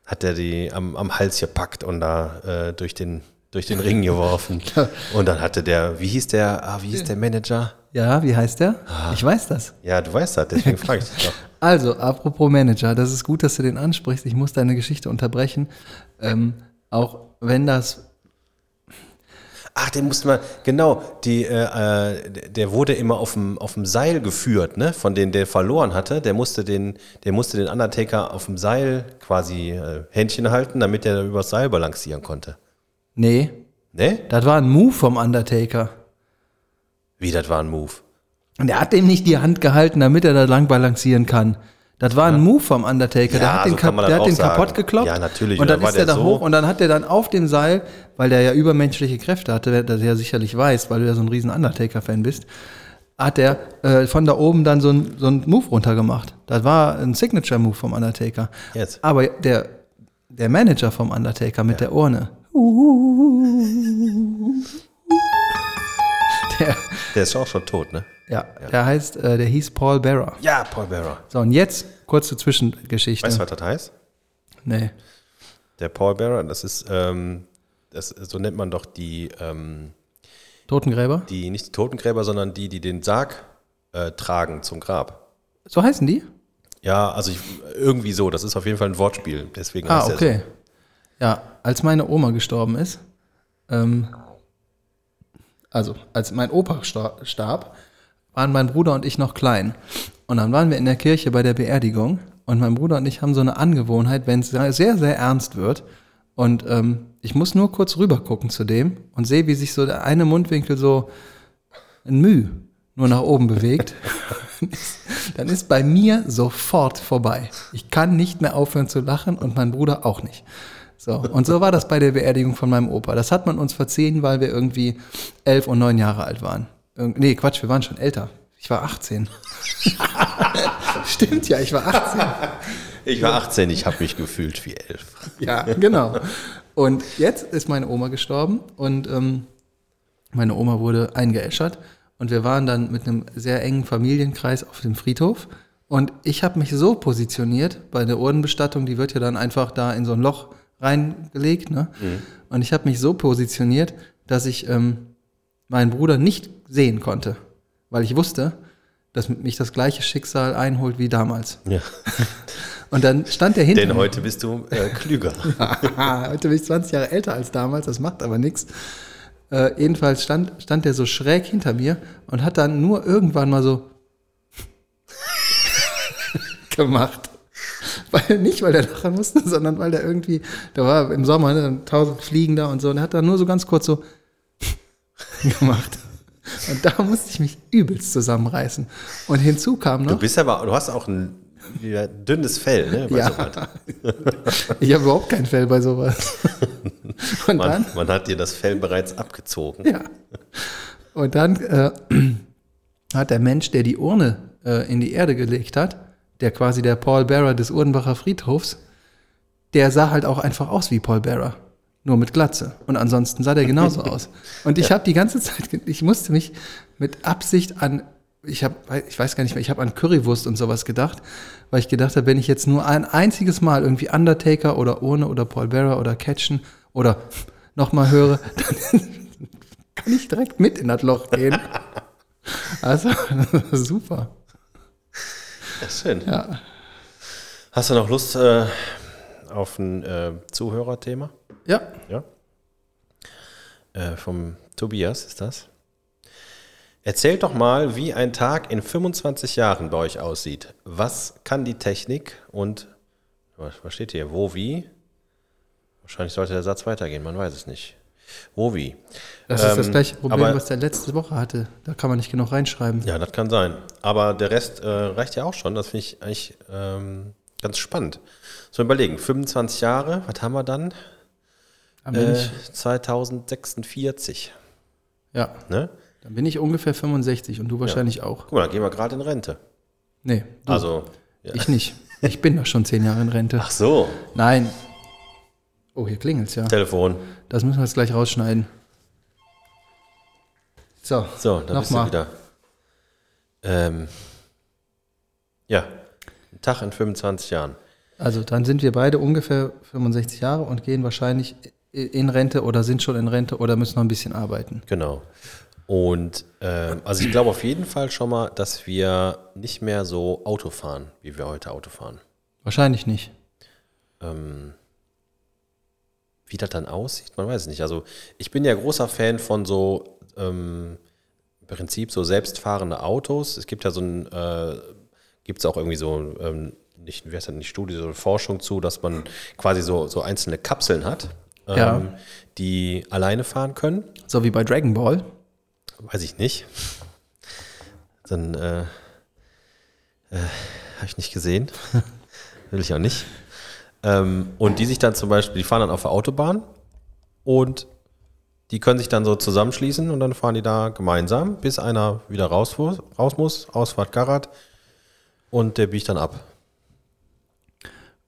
hat er die am, am Hals gepackt und da äh, durch den, durch den Ring geworfen. Und dann hatte der, wie hieß der, ah, wie hieß der Manager? Ja, wie heißt der? Ich weiß das. Ja, du weißt das, deswegen frage ich dich doch. Also, apropos Manager, das ist gut, dass du den ansprichst. Ich muss deine Geschichte unterbrechen. Ähm, auch wenn das. Ach, den musste man, genau, die, äh, äh, der wurde immer auf dem, auf dem Seil geführt, ne? Von dem der verloren hatte. Der musste den, der musste den Undertaker auf dem Seil quasi äh, Händchen halten, damit er übers Seil balancieren konnte. Nee, Ne? das war ein Move vom Undertaker. Wie, das war ein Move. Und er hat dem nicht die Hand gehalten, damit er da lang balancieren kann. Das war ein Move vom Undertaker. der Ja, hat den, so kann kap der hat den sagen. kaputt gekloppt. Ja, natürlich. Und dann ist er der da so- hoch und dann hat er dann auf dem Seil, weil der ja übermenschliche Kräfte hatte, wer das ja sicherlich weiß, weil du ja so ein riesen Undertaker-Fan bist, hat er äh, von da oben dann so ein, so ein Move runtergemacht. Das war ein Signature-Move vom Undertaker. Jetzt. Aber der, der Manager vom Undertaker mit der Urne, der, Der ist auch schon tot, ne? ja, der heißt, äh, der hieß Paul Bearer. Ja, Paul Bearer. So, und jetzt kurze Zwischengeschichte. Weißt du, was das heißt? Nee. Der Paul Bearer, das ist, ähm, das, so nennt man doch die, ähm, Totengräber? die, nicht die Totengräber, sondern die, die den Sarg äh, tragen zum Grab. So heißen die? Ja, also ich, irgendwie so, das ist auf jeden Fall ein Wortspiel, deswegen Ah, okay. Ja, als meine Oma gestorben ist, ähm, also als mein Opa sta- starb, waren mein Bruder und ich noch klein. Und dann waren wir in der Kirche bei der Beerdigung und mein Bruder und ich haben so eine Angewohnheit, wenn es sehr, sehr ernst wird und ähm, ich muss nur kurz rüber gucken zu dem und sehe, wie sich so der eine Mundwinkel so ein Müh nur nach oben bewegt, dann ist bei mir sofort vorbei. Ich kann nicht mehr aufhören zu lachen und mein Bruder auch nicht. So, und so war das bei der Beerdigung von meinem Opa. Das hat man uns verziehen, weil wir irgendwie elf und neun Jahre alt waren. Irg nee, Quatsch, wir waren schon älter. Ich war 18. Stimmt ja, ich war 18. das. Ich war 18, ich habe mich gefühlt wie elf. Ja, genau. Und jetzt ist meine Oma gestorben und ähm, meine Oma wurde eingeäschert und wir waren dann mit einem sehr engen Familienkreis auf dem Friedhof und ich habe mich so positioniert bei der Urnenbestattung, die wird ja dann einfach da in so ein Loch reingelegt, ne? Und ich habe mich so positioniert, dass ich ähm, meinen Bruder nicht sehen konnte, weil ich wusste, dass mich das gleiche Schicksal einholt wie damals. Ja. Und dann stand er hinter Denn heute bist du äh, klüger. Heute bin ich 20 Jahre älter als damals, das macht aber nichts. Äh, jedenfalls stand, stand der so schräg hinter mir und hat dann nur irgendwann mal so gemacht. Weil, nicht, weil der lachen musste, sondern weil der irgendwie, da war im Sommer ne, dann tausend Fliegen da und so, und er hat dann nur so ganz kurz so gemacht. Und da musste ich mich übelst zusammenreißen. Und hinzu kam Du noch, bist aber, du hast auch ein ja, dünnes Fell, ne? bei Ja. sowas. ich habe überhaupt kein Fell bei sowas. Und dann, Man, man hat dir das Fell bereits abgezogen. Ja. Und dann äh, hat der Mensch, der die Urne äh, in die Erde gelegt hat, der quasi der Paul Bearer des Urdenbacher Friedhofs, der sah halt auch einfach aus wie Paul Bearer. Nur mit Glatze. Und ansonsten sah der genauso aus. Und ich habe die ganze Zeit, ich musste mich mit Absicht an, ich habe, ich weiß gar nicht mehr, ich habe an Currywurst und sowas gedacht, weil ich gedacht habe, wenn ich jetzt nur ein einziges Mal irgendwie Undertaker oder Urne oder Paul Bearer oder Catchen oder nochmal höre, dann kann ich direkt mit in das Loch gehen. Also, super. Schön. Ja. Hast du noch Lust äh, auf ein äh, Zuhörerthema? Ja. Ja. Äh, vom Tobias ist das. Erzählt doch mal, wie ein Tag in 25 Jahren bei euch aussieht. Was kann die Technik und was steht hier? Wo, wie? Wahrscheinlich sollte der Satz weitergehen, man weiß es nicht. Wo, wie? Das ist das Ähm, gleiche Problem, aber- was der letzte Woche hatte. Da kann man nicht genug reinschreiben. Ja, das kann sein. Aber der Rest äh, reicht ja auch schon. Das finde ich eigentlich ähm, ganz spannend. So überlegen, 25 Jahre, was haben wir dann? Dann bin, Äh, ich, 2046. ja, Ne? dann bin ich ungefähr 65 und du wahrscheinlich auch. Guck mal, da gehen wir gerade in Rente. Nee, du, Also, ja. ich nicht. Ich bin doch schon zehn Jahre in Rente. ach so, Nein. Oh, hier klingelt's ja. Telefon. Das müssen wir jetzt gleich rausschneiden. So, So, da bist du nochmal. wieder. Ähm, ja, ein Tag in 25 Jahren. Also dann sind wir beide ungefähr 65 Jahre und gehen wahrscheinlich in Rente oder sind schon in Rente oder müssen noch ein bisschen arbeiten. Genau. Und ähm, also ich glaube auf jeden Fall schon mal, dass wir nicht mehr so Auto fahren, wie wir heute Auto fahren. Wahrscheinlich nicht. Ähm, wie das dann aussieht, man weiß es nicht. Also ich bin ja großer Fan von so ähm, im Prinzip so selbstfahrende Autos. Es gibt ja so ein, äh, gibt es auch irgendwie so, ähm, nicht, wie heißt das, nicht Studie, so Forschung zu, dass man quasi so, so einzelne Kapseln hat, ähm, Ja. die alleine fahren können. So wie bei Dragon Ball. Weiß ich nicht. Dann äh, äh, habe ich nicht gesehen. Will ich auch nicht. Ähm, und die sich dann zum Beispiel, die fahren dann auf der Autobahn und die können sich dann so zusammenschließen und dann fahren die da gemeinsam, bis einer wieder raus, raus muss, Ausfahrt Garat und der biegt dann ab.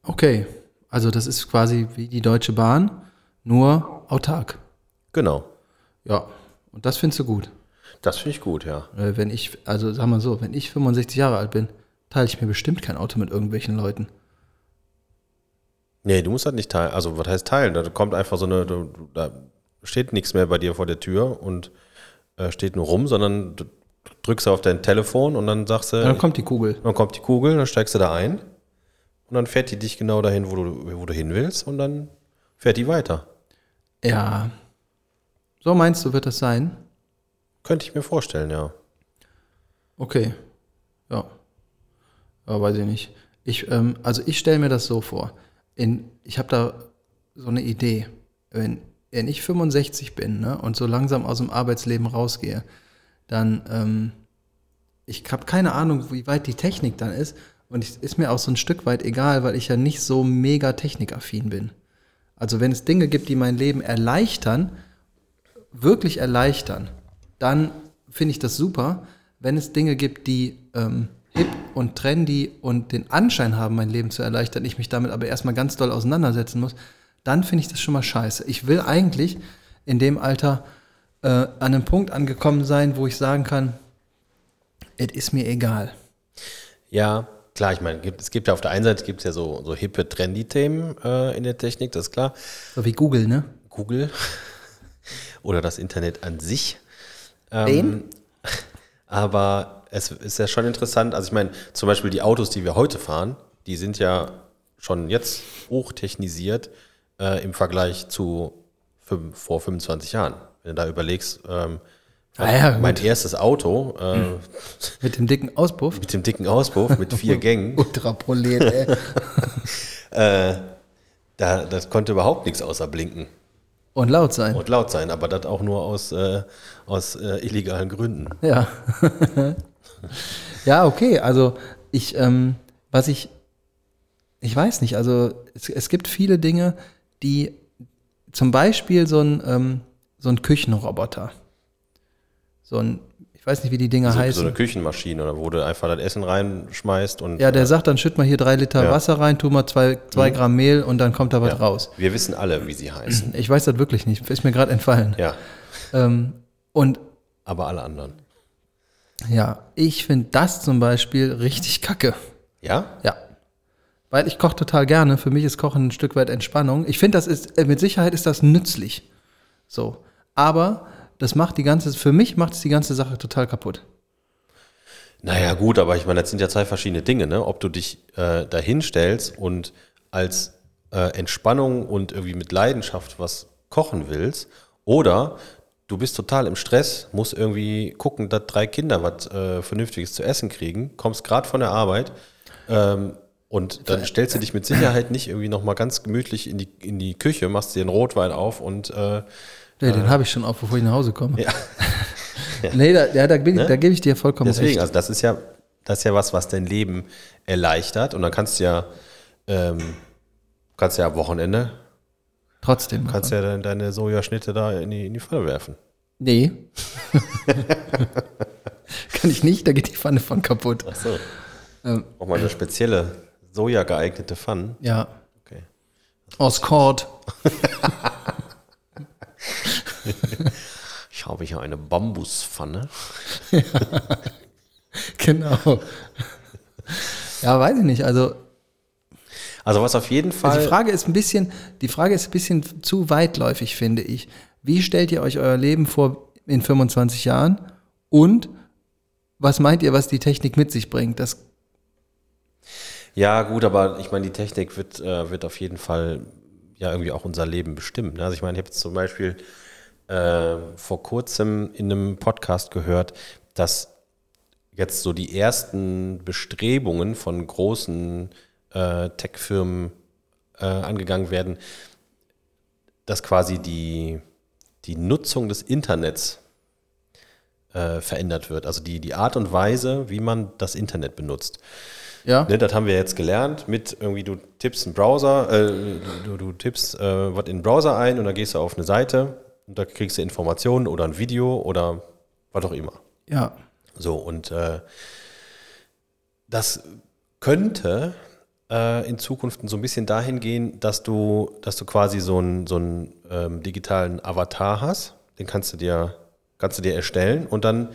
Okay, also das ist quasi wie die Deutsche Bahn, nur autark. Genau. Ja, und das findest du gut. Das finde ich gut, ja. Äh, Wenn ich, also sag mal so, wenn ich 65 Jahre alt bin, teile ich mir bestimmt kein Auto mit irgendwelchen Leuten. Nee, du musst das nicht teilen. Also, was heißt teilen? Da kommt einfach so eine, da steht nichts mehr bei dir vor der Tür und äh, steht nur rum, sondern du drückst auf dein Telefon und dann sagst du, Dann kommt die Kugel. dann kommt die Kugel, dann steigst du da ein und dann fährt die dich genau dahin, wo du, wo du hin willst und dann fährt die weiter. Ja. So meinst du, wird das sein? Könnte ich mir vorstellen, ja. Okay. Ja. Ja, weiß ich nicht. Ich, ähm, also ich stelle mir das so vor. In, ich habe da so eine Idee. Wenn, wenn ich 65 bin ne, und so langsam aus dem Arbeitsleben rausgehe, dann, ähm, ich habe keine Ahnung, wie weit die Technik dann ist. Und es ist mir auch so ein Stück weit egal, weil ich ja nicht so mega technikaffin bin. Also wenn es Dinge gibt, die mein Leben erleichtern, wirklich erleichtern, dann finde ich das super. Wenn es Dinge gibt, die ähm, hip und trendy und den Anschein haben, mein Leben zu erleichtern, ich mich damit aber erstmal ganz doll auseinandersetzen muss, dann finde ich das schon mal scheiße. Ich will eigentlich in dem Alter äh, an einem Punkt angekommen sein, wo ich sagen kann, es ist mir egal. Ja, klar, ich meine, es gibt ja auf der einen Seite gibt es ja so, so hippe, trendy Themen äh, in der Technik, das ist klar. So wie Google, ne? Google oder das Internet an sich. Wen? Aber es ist ja schon interessant. Also ich meine, zum Beispiel die Autos, die wir heute fahren, die sind ja schon jetzt hochtechnisiert äh, im Vergleich zu fünf, vor 25 Jahren. Wenn du da überlegst, ähm, Ah ja, mein gut. erstes Auto äh, Mit dem dicken Auspuff. mit dem dicken Auspuff mit vier Gängen, Ultraprolet, ey. da, das konnte überhaupt nichts außer blinken Und laut sein. und laut sein, aber das auch nur aus, äh, aus äh, illegalen Gründen. Ja. ja, okay. Also ich, ähm, was ich, ich weiß nicht, also es, es gibt viele Dinge, die zum Beispiel so ein, ähm, so ein Küchenroboter. So ein, ich weiß nicht, wie die Dinger So, heißen. so eine Küchenmaschine, oder wo du einfach das Essen reinschmeißt und ja, der sagt, dann schütt mal hier drei Liter Ja. Mhm. Wasser rein, tu mal zwei, zwei Gramm Mehl und dann kommt da was Ja. raus. Wir wissen alle, wie sie heißen. Ich weiß das wirklich nicht, ist mir gerade entfallen. Ja, Ähm, und aber alle anderen. Ja, ich finde das zum Beispiel richtig kacke. Ja? Ja. Weil ich koche total gerne. Für mich ist Kochen ein Stück weit Entspannung. Ich finde, das ist, äh, mit Sicherheit ist das nützlich. So. Aber das macht die ganze, für mich macht es die ganze Sache total kaputt. Naja, gut, aber ich meine, das sind ja zwei verschiedene Dinge, ne? Ob du dich äh, dahin stellst und als äh, Entspannung und irgendwie mit Leidenschaft was kochen willst, oder du bist total im Stress, musst irgendwie gucken, dass drei Kinder was äh, Vernünftiges zu essen kriegen, kommst gerade von der Arbeit ähm, und dann stellst du dich mit Sicherheit nicht irgendwie nochmal ganz gemütlich in die, in die Küche, machst dir einen Rotwein auf und äh, Nee, den habe ich schon auf, bevor ich nach Hause komme. ja. Nee, da, ja, da, bin ich, da gebe ich dir vollkommen Deswegen, recht. also das ist ja, das ist ja was, was dein Leben erleichtert. Und dann kannst du ja, ähm, kannst ja am Wochenende, Trotzdem. kannst ja deine, Sojaschnitte da in die, in die Pfanne werfen. Nee. Kann ich nicht, da geht die Pfanne von kaputt. Ach so. Ähm. Auch mal eine spezielle Soja geeignete Pfanne. Ja. Okay. Aus Kord. Ich habe hier eine Bambuspfanne. Genau. Ja, weiß ich nicht. Also Also was auf jeden Fall. Also die Frage ist ein bisschen, die Frage ist ein bisschen zu weitläufig, finde ich. Wie stellt ihr euch euer Leben vor in 25 Jahren? Und was meint ihr, was die Technik mit sich bringt? Das, ja, gut, aber ich meine, die Technik wird, äh, wird auf jeden Fall ja irgendwie auch unser Leben bestimmen. ne? Also ich meine, ich habe jetzt zum Beispiel äh, vor kurzem in einem Podcast gehört, dass jetzt so die ersten Bestrebungen von großen äh, Tech-Firmen äh, angegangen werden, dass quasi die, die Nutzung des Internets äh, verändert wird. Also die, die Art und Weise, wie man das Internet benutzt. Ja. Ne, das haben wir jetzt gelernt mit irgendwie, du tippst einen Browser, äh, du, du tippst äh, was in den Browser ein und dann gehst du auf eine Seite und da kriegst du Informationen oder ein Video oder was auch immer. Ja. So, und äh, das könnte äh, in Zukunft so ein bisschen dahin gehen, dass du, dass du quasi so einen, so einen ähm, digitalen Avatar hast, den kannst du dir, kannst du dir erstellen und dann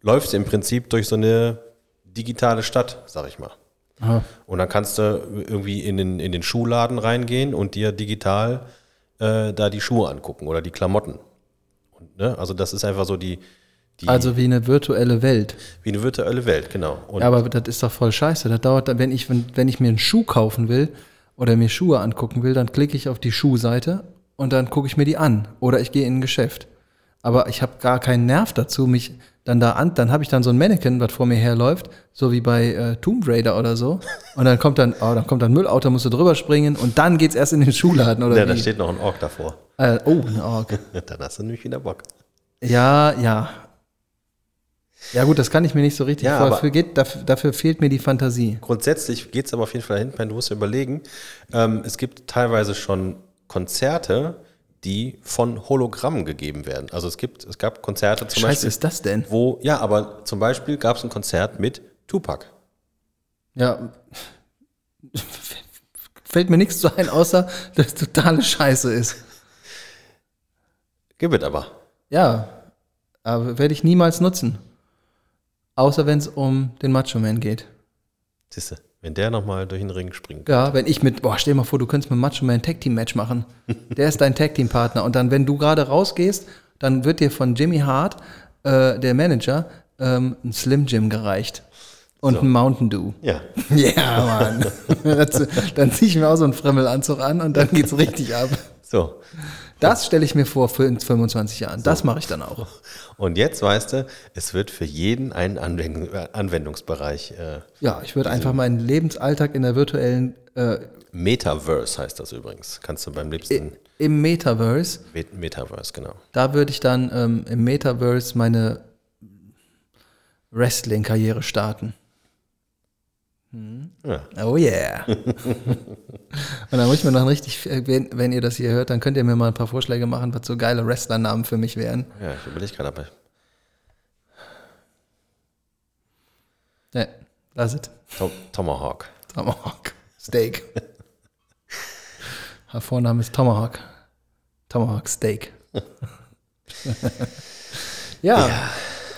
läufst du im Prinzip durch so eine digitale Stadt, sag ich mal. Aha. Und dann kannst du irgendwie in den, in den Schuhladen reingehen und dir digital äh, da die Schuhe angucken oder die Klamotten. Und, ne? Also das ist einfach so die, die Also wie eine virtuelle Welt. wie eine virtuelle Welt, genau. Und Ja, aber das ist doch voll scheiße. Das dauert, wenn ich, wenn, wenn ich mir einen Schuh kaufen will oder mir Schuhe angucken will, dann klicke ich auf die Schuhseite und dann gucke ich mir die an. Oder ich gehe in ein Geschäft. Aber ich habe gar keinen Nerv dazu, mich dann da an, dann habe ich dann so ein Mannequin, was vor mir herläuft, so wie bei äh, Tomb Raider oder so. Und dann kommt dann, oh, dann kommt dann ein Müllauto, musst du drüber springen und dann geht's erst in den Schuhladen oder ja, da steht noch ein Ork davor. Äh, oh, ein Org. Dann hast du nämlich wieder Bock. Ja, ja. Ja gut, das kann ich mir nicht so richtig Ja, vor. aber- Dafür, geht, dafür, dafür fehlt mir die Fantasie. Grundsätzlich geht es aber auf jeden Fall dahin, du musst dir überlegen, ähm, es gibt teilweise schon Konzerte, die von Hologrammen gegeben werden. Also es gibt, es gab Konzerte zum Scheiße Beispiel, ist das denn? wo, ja, aber zum Beispiel gab es ein Konzert mit Tupac. Ja. Fällt mir nichts zu ein, außer dass es totale Scheiße ist. Gibt es aber. Ja, aber werde ich niemals nutzen. Außer wenn es um den Macho Man geht. Siehste, wenn der nochmal durch den Ring springt. Ja, wenn ich mit, boah, stell dir mal vor, du könntest mit Macho Man ein Tag Team Match machen. Der ist dein Tag Team Partner. Und dann, wenn du gerade rausgehst, dann wird dir von Jimmy Hart, äh, der Manager, ähm, ein Slim Jim gereicht. Und ein Mountain Dew. Ja. Ja, Mann. Das- dann ziehe ich mir auch so einen Fremmelanzug an und dann geht's richtig ab. So. Das stelle ich mir vor für in 25 Jahren. Das mache ich dann auch. Und jetzt weißt du, es wird für jeden einen Anwendung, Anwendungsbereich. Äh, Ja, ich würde einfach meinen Lebensalltag in der virtuellen, äh, Metaverse heißt das übrigens. Kannst du beim liebsten. im Metaverse, Met- Metaverse, genau. da würde ich dann ähm, im Metaverse meine Wrestling-Karriere starten. Ja. Oh yeah. Und dann muss ich mir noch richtig, äh, wenn, wenn ihr das hier hört, dann könnt ihr mir mal ein paar Vorschläge machen, was so geile Wrestlernamen für mich wären. Ja, ich überlege gerade, aber Ne, lass es. Tom, Tomahawk. Tomahawk. Steak. Der Vorname ist Tomahawk. Tomahawk Steak. ja.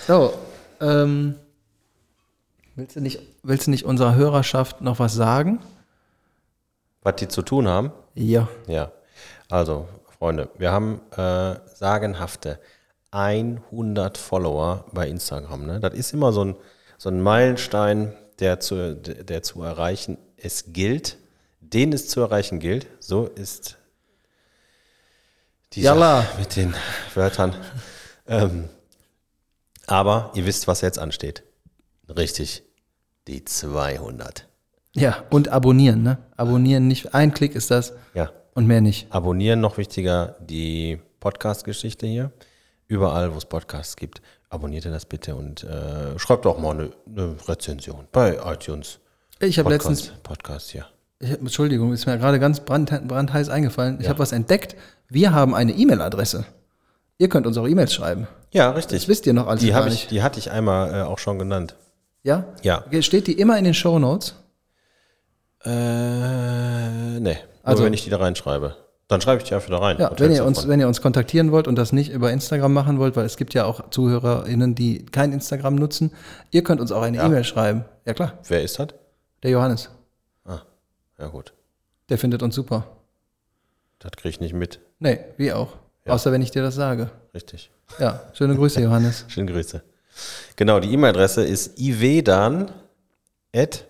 So. Ähm, willst, du nicht, willst du nicht unserer Hörerschaft noch was sagen? Was die zu tun haben? Ja. Ja. Also, Freunde, wir haben äh, sagenhafte 100 Follower bei Instagram. Ne? Das ist immer so ein, so ein Meilenstein, der zu, der zu erreichen es gilt, den es zu erreichen gilt. So ist die Yalla. Sache mit den Wörtern. ähm, aber ihr wisst, was jetzt ansteht. Richtig. Die 200. Ja, und abonnieren, ne? Abonnieren nicht. Ein Klick ist das Ja. und mehr nicht. Abonnieren, noch wichtiger, die Podcast-Geschichte hier. Überall, wo es Podcasts gibt, abonniert ihr das bitte und äh, schreibt auch mal eine, eine Rezension bei iTunes. Ich habe letztens, Podcast, ja. ich Entschuldigung, ist mir gerade ganz brand, brandheiß eingefallen. Ich habe was entdeckt. Wir haben eine E-Mail-Adresse. Ihr könnt uns auch E-Mails schreiben. Ja, richtig. Das wisst ihr noch alles die, gar ich, nicht. die hatte ich einmal äh, auch schon genannt. Ja? Ja. Steht die immer in den Show Notes? Äh, nee. Also- Nur wenn ich die da reinschreibe. Dann schreibe ich die einfach da rein. Ja, wenn ihr, uns, wenn ihr uns kontaktieren wollt und das nicht über Instagram machen wollt, weil es gibt ja auch ZuhörerInnen, die kein Instagram nutzen, ihr könnt uns auch eine E-Mail schreiben. Ja klar, Wer ist das? der Johannes, Ja, gut. der findet uns super. Das kriege ich nicht mit. Nee, wie auch. Außer wenn ich dir das sage. Richtig. Ja, schöne Grüße, Johannes. Schöne Grüße. Genau, die E-Mail-Adresse ist iwedan at.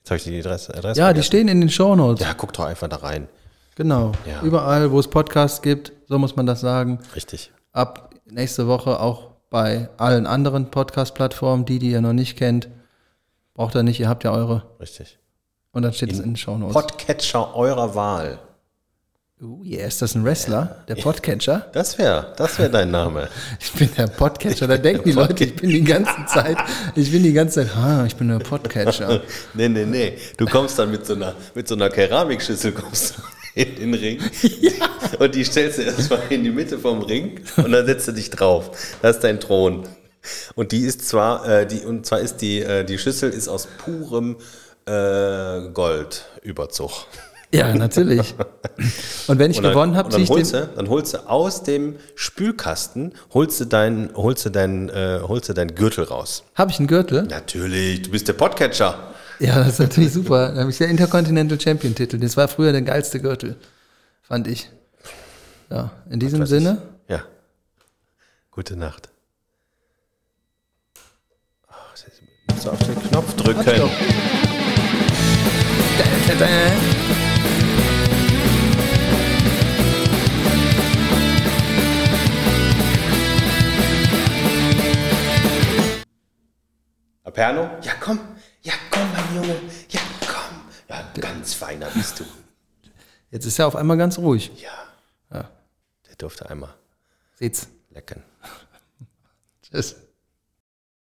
Jetzt habe ich die Adresse. Adresse Ja, die vergessen. stehen in den Show Notes. Ja, guck doch einfach da rein. Genau. Ja. Überall, wo es Podcasts gibt, so muss man das sagen. Richtig. Ab nächste Woche auch bei allen anderen Podcast-Plattformen, die, die ihr noch nicht kennt. Braucht ihr nicht, ihr habt ja eure. Richtig. Und dann steht es in den Shownotes. Podcatcher eurer Wahl. Oh yeah, ist das ein Wrestler? Der Podcatcher? Das wäre das wär dein Name. Ich bin der Podcatcher. Da denken die Leute, ich bin die ganze Zeit, ich bin die ganze Zeit, ah, ich bin der Podcatcher. Nee, nee, nee. Du kommst dann mit so einer, mit so einer Keramikschüssel kommst du in den Ring. Und die stellst du erstmal in die Mitte vom Ring und dann setzt du dich drauf. Das ist dein Thron. Und die ist zwar, äh, die, und zwar ist die, äh, die Schüssel ist aus purem äh, Goldüberzug. Ja, natürlich. Und wenn ich Und dann, gewonnen habe, ziehe dann ich den. holst, du, dann holst du aus dem Spülkasten, holst du deinen holst du dein, äh, holst du deinen Gürtel raus. Habe ich einen Gürtel? Natürlich, du bist der Podcatcher. Ja, das ist natürlich super. Da habe ich der Intercontinental Champion Titel. Das war früher der geilste Gürtel, fand ich. Ja, in diesem weiß Sinne, Ja. Gute Nacht. Ach, jetzt musst du auf den Knopf drücken. Warte Aperno? Ja, komm. Ja, komm, mein Junge. Ja, komm. Ja, ganz feiner bist du. Jetzt ist er auf einmal ganz ruhig. Ja. Der durfte einmal Seht's. lecken. Tschüss.